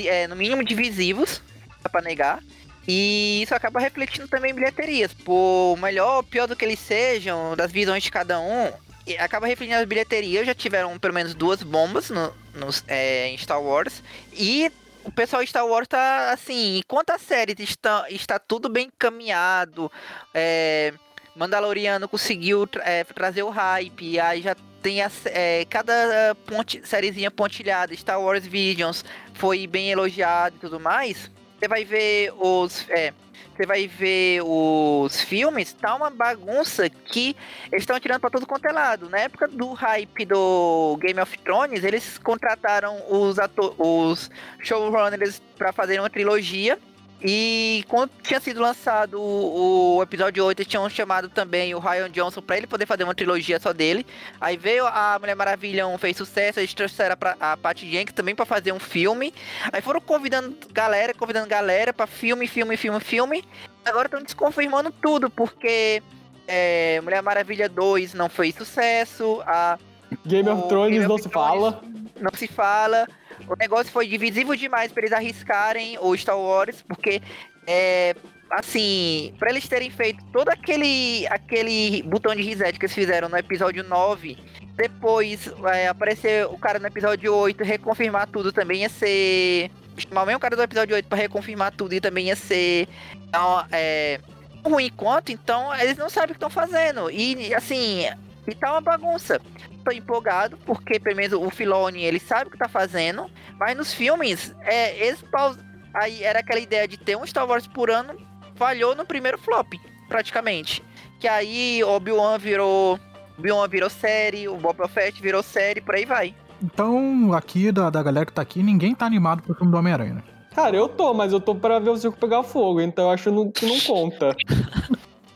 eh, no mínimo divisivos, dá pra negar. E isso acaba refletindo também em bilheterias. Por melhor ou pior do que eles sejam, das visões de cada um, acaba refletindo as bilheterias. Já tiveram pelo menos duas bombas no, nos, é, em Star Wars. E o pessoal Star Wars tá assim, enquanto a série está, está tudo bem encaminhado, é, Mandaloriano conseguiu é, trazer o hype, aí já tem a, sé- é, cada ponte, sériezinha pontilhada, Star Wars Visions foi bem elogiado e tudo mais. você vai ver os. É, você vai ver os filmes, tá uma bagunça que eles estão tirando pra todo quanto é lado. Na época do hype do Game of Thrones, eles contrataram os, os showrunners pra fazer uma trilogia. E quando tinha sido lançado o, o episódio 8, eles tinham chamado também o Ryan Johnson pra ele poder fazer uma trilogia só dele. Aí veio a Mulher Maravilha 1, fez sucesso, eles trouxeram pra, a Patty Jenkins também pra fazer um filme. Aí foram convidando galera, convidando galera pra filme, filme, filme, filme. Agora estão desconfirmando tudo, porque é, Mulher Maravilha 2 não fez sucesso, a Game of Thrones Game não of se Thrones fala. Não se fala. O negócio foi divisível demais pra eles arriscarem o Star Wars, porque é. Assim, pra eles terem feito todo aquele aquele botão de reset que eles fizeram no episódio 9, depois é, aparecer o cara no episódio 8 reconfirmar tudo também ia ser. Chamar o mesmo cara do episódio 8 pra reconfirmar tudo e também ia ser. Então, é. Ruim quanto, então eles não sabem o que estão fazendo. E assim, e tá uma bagunça. Tô empolgado, porque pelo menos o Filoni, ele sabe o que tá fazendo. Mas nos filmes, é, eles paus... aí era aquela ideia de ter um Star Wars por ano, falhou no primeiro flop, praticamente. Que aí Obi-Wan virou. Obi-Wan virou série, o Boba Fett virou série, por aí vai. Então, aqui da, da galera que tá aqui, ninguém tá animado pro filme do Homem-Aranha, né? Cara, eu tô, mas eu tô pra ver o circo pegar fogo, então eu acho não- que não conta.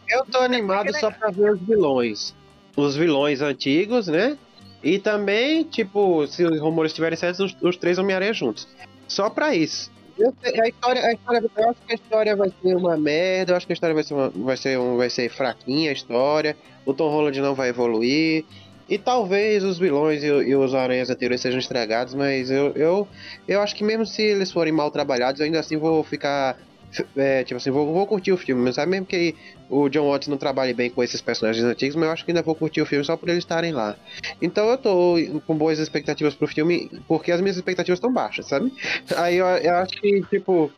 Eu tô animado só pra ver os vilões. Os vilões antigos, né? E também, tipo, se os rumores estiverem certos, os, os três Homem-Aranha juntos. Só pra isso. Eu a, história, a história, eu acho que a história vai ser uma merda, eu acho que a história vai ser, uma- vai ser, um, vai ser fraquinha a história, o Tom Holland não vai evoluir. E talvez os vilões e, e os aranhas anteriores sejam estragados, mas eu, eu, eu acho que mesmo se eles forem mal trabalhados, eu ainda assim vou ficar. É, tipo assim, vou, vou curtir o filme, sabe mesmo que o John Watts não trabalhe bem com esses personagens antigos, mas eu acho que ainda vou curtir o filme só por eles estarem lá. Então eu tô com boas expectativas pro filme, porque as minhas expectativas estão baixas, sabe? Aí eu, eu acho que, tipo.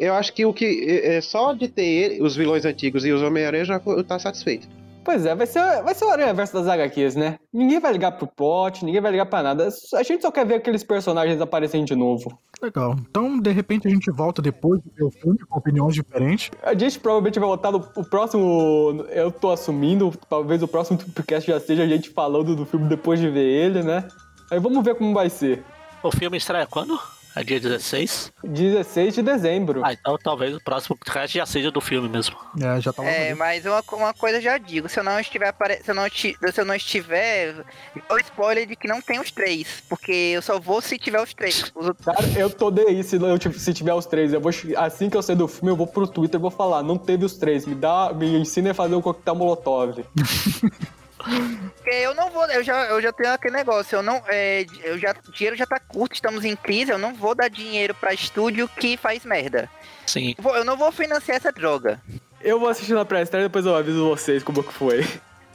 Eu acho que o que. É, é só de ter os vilões antigos e os Homem-Aranha já tá satisfeito. Pois é, vai ser, vai ser o Aranha Verso das HQs, né? Ninguém vai ligar pro plot, ninguém vai ligar pra nada. A gente só quer ver aqueles personagens aparecerem de novo. Legal. Então, de repente, a gente volta depois de ver o filme com opiniões diferentes. A gente provavelmente vai voltar no o próximo. Eu tô assumindo, talvez o próximo podcast já seja a gente falando do filme depois de ver ele, né? Aí vamos ver como vai ser. O filme estreia quando? É dia 16? 16 de dezembro. Ah, então talvez o próximo podcast já seja do filme mesmo. É, já tá É, mas uma, uma coisa eu já digo, se eu não estiver apare... se, eu não se eu não estiver, o spoiler de que não tem os três, porque eu só vou se tiver os três. Os outros- Cara, eu tô daí se, eu, tipo, se tiver os três. Eu vou, assim que eu sair do filme, eu vou pro Twitter e vou falar, não teve os três. Me dá. Me ensina a fazer o coquetel molotov. Porque eu não vou, eu já, eu já tenho aquele negócio, eu não, é, eu já, dinheiro já tá curto, estamos em crise, eu não vou dar dinheiro pra estúdio que faz merda. Sim. Vou- Eu não vou financiar essa droga. Eu vou assistir na pré-estreia e depois eu aviso vocês como que foi.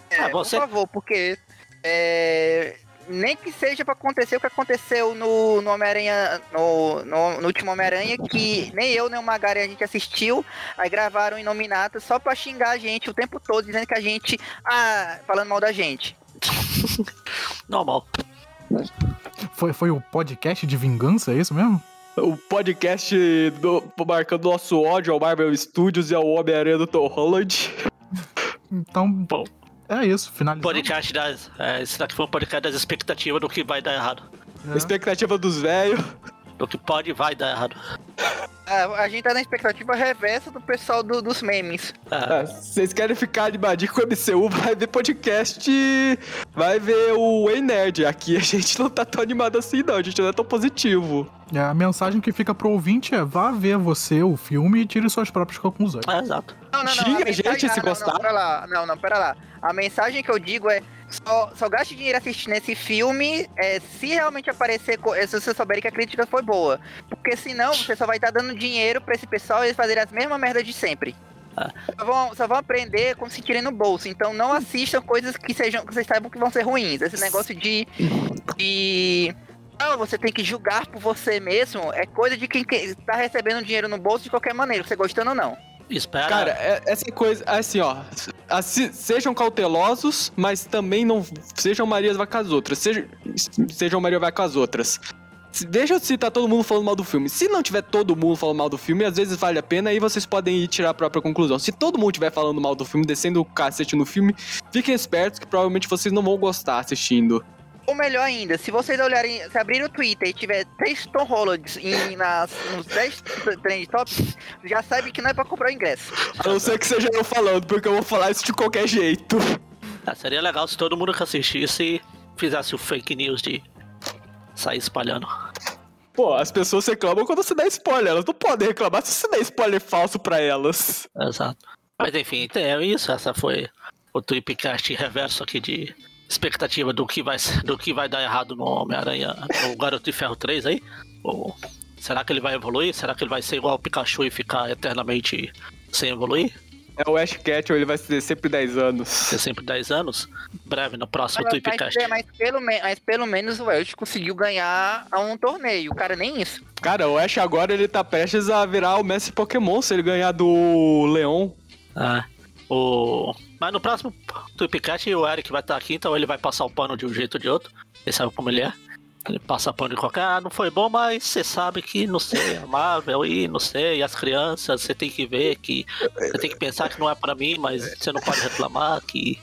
É, Ah, você- Por favor, porque é, nem que seja pra acontecer o que aconteceu no, no Homem-Aranha, no, no, no último Homem-Aranha, que nem eu nem o Magari a gente assistiu, aí gravaram em Nominato só pra xingar a gente o tempo todo, dizendo que a gente, ah, falando mal da gente. Normal. Foi, foi o podcast de vingança, é isso mesmo? O podcast do, marcando nosso ódio ao Marvel Studios e ao Homem-Aranha do Tom Holland. Então, Bom, é isso. Finalizamos. podcast das. É, esse daqui foi um podcast das expectativas do que vai dar errado. É. Expectativa dos velhos. Do que pode e vai dar errado. Ah, a gente tá na expectativa reversa do pessoal do- dos memes. É, Ah, Vocês querem ficar animadinho com o MCU, vai ver podcast, vai ver o Ei Nerd. Aqui a gente não tá tão animado assim, não. A gente não é tão positivo. É, a mensagem que fica pro ouvinte é: vá ver você o filme e tire suas próprias conclusões. é, exato. Não, não, não. Xinga a mensagem- gente se não, gostar. Não, pera lá. Não, não, pera lá. A mensagem que eu digo é: só, só gaste dinheiro assistindo esse filme é, se realmente aparecer, se você souber que a crítica foi boa. Porque senão você só vai estar dando dinheiro pra esse pessoal e eles fazerem as mesmas merdas de sempre. Ah. Só, vão, só vão aprender com se sentirem no bolso. Então não assistam coisas que sejam que vocês saibam que vão ser ruins. Esse negócio de. de ah, você tem que julgar por você mesmo. É coisa de quem que- tá recebendo dinheiro no bolso de qualquer maneira, você gostando ou não. Espera. Cara, é- essa coisa, assim, ó. assim, sejam cautelosos, mas também não sejam Marias vai com as outras. Sejam, sejam Maria vai com as outras. Veja se tá todo mundo falando mal do filme. Se não tiver todo mundo falando mal do filme, às vezes vale a pena e vocês podem ir tirar a própria conclusão. Se todo mundo estiver falando mal do filme, descendo o cacete no filme, fiquem espertos que provavelmente vocês não vão gostar assistindo. Ou melhor ainda, se vocês olharem, se abrirem o Twitter e tiver 10 Tom Hollands em, nas, nos 10 trend tops, já sabe que não é pra comprar o ingresso. A não ser que seja eu falando, porque eu vou falar isso de qualquer jeito. Ah, seria legal se todo mundo que assistisse fizesse o fake news de sair espalhando. Pô, as pessoas reclamam quando você dá spoiler. Elas não podem reclamar se você dá spoiler falso pra elas. Exato. Mas enfim, é isso. Essa foi o Tweepcast reverso aqui de expectativa do que vai, do que vai dar errado no Homem-Aranha, no Garoto de Ferro 3 aí. Ou será que ele vai evoluir? Será que ele vai ser igual o Pikachu e ficar eternamente sem evoluir? É o Ash Ketchum, ele vai ser sempre 10 anos. Ser sempre 10 anos? Breve, no próximo Mas, Tweepcast. mas, mas pelo, me- mas pelo menos o Ash conseguiu ganhar a um torneio. O cara nem isso. Cara, o Ash agora ele tá prestes a virar o Messi Pokémon se ele ganhar do Leon. Ah, o... Mas no próximo Tweepcast o Eric vai estar aqui, então ele vai passar o pano de um jeito ou de outro. Ele sabe como ele é. Ele passa pano de qualquer. Ah, não foi bom, mas você sabe que não sei, é amável e não sei. E as crianças, você tem que ver que. Você tem que pensar que não é pra mim, mas você não pode reclamar que.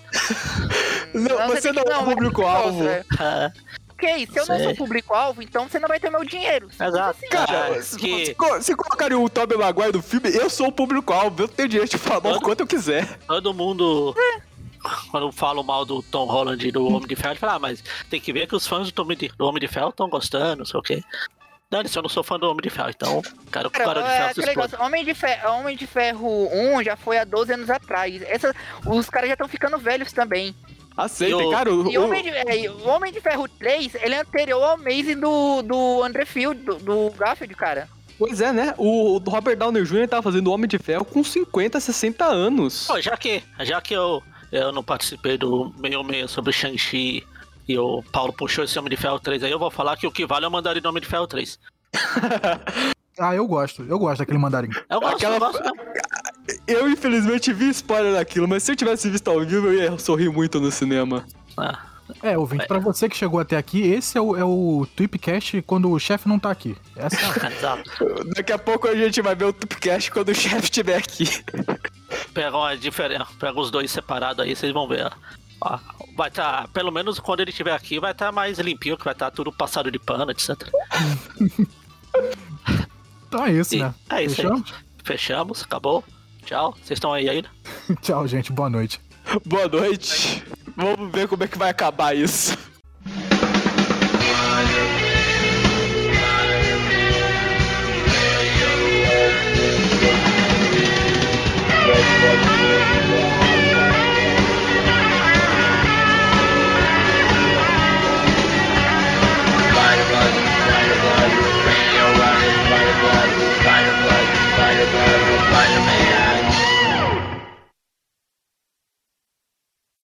Não, você tem que- não é o público-alvo. é. Ok, se eu não sou público-alvo, então você não vai ter meu dinheiro. exato. Cara, Ah, se, que se co- se colocarem o Tobey Maguire no filme, eu sou o público-alvo. Eu tenho direito de falar mal o quanto eu quiser. todo mundo. Quando falam mal do Tom Holland e do Homem de Ferro, fala, ah, mas tem que ver que os fãs do, Tom do Homem de Ferro estão gostando, não sei o quê. Dane-se, eu não sou fã do Homem de Ferro, então quero que o Cara, cara de é, ferro se Homem de, Ferro, Homem de Ferro 1 já foi há 12 anos atrás. Essa, os caras já estão ficando velhos também. Aceitem, E o- cara. O, E o Homem, de, é, o Homem de Ferro 3, ele é anterior ao Amazing do, do André Field, do, do Garfield, cara. Pois é, né? O, o Robert Downey Jr. tava fazendo Homem de Ferro com 50, 60 anos. Pô, já que, já que eu, eu não participei do meio meio sobre Shang-Chi e o Paulo puxou esse Homem de Ferro 3 aí, eu vou falar que o que vale é o Mandarim Homem de Ferro 3. Ah, eu gosto. Eu gosto daquele mandarim. Eu gosto, Aquela- eu gosto mesmo. Eu, infelizmente, vi spoiler daquilo, mas se eu tivesse visto ao vivo, eu ia sorrir muito no cinema. Ah, É, ouvinte, pra você que chegou até aqui, esse é o, é o Tweepcast quando o chefe não tá aqui. Essa é a... exato. Daqui a pouco a gente vai ver o Tupcast quando o chefe estiver aqui. Pega uma diferença, pega os dois separados aí, vocês vão ver. ó. Vai estar, pelo menos quando ele estiver aqui, vai estar mais limpinho, que vai estar tudo passado de pano, etc. Então é isso, E- né? é isso aí. Fechamos? Fechamos, acabou. Tchau. Vocês estão aí ainda? Tchau, gente. Boa noite. Boa noite. Vamos ver como é que vai acabar isso. Spider-Man.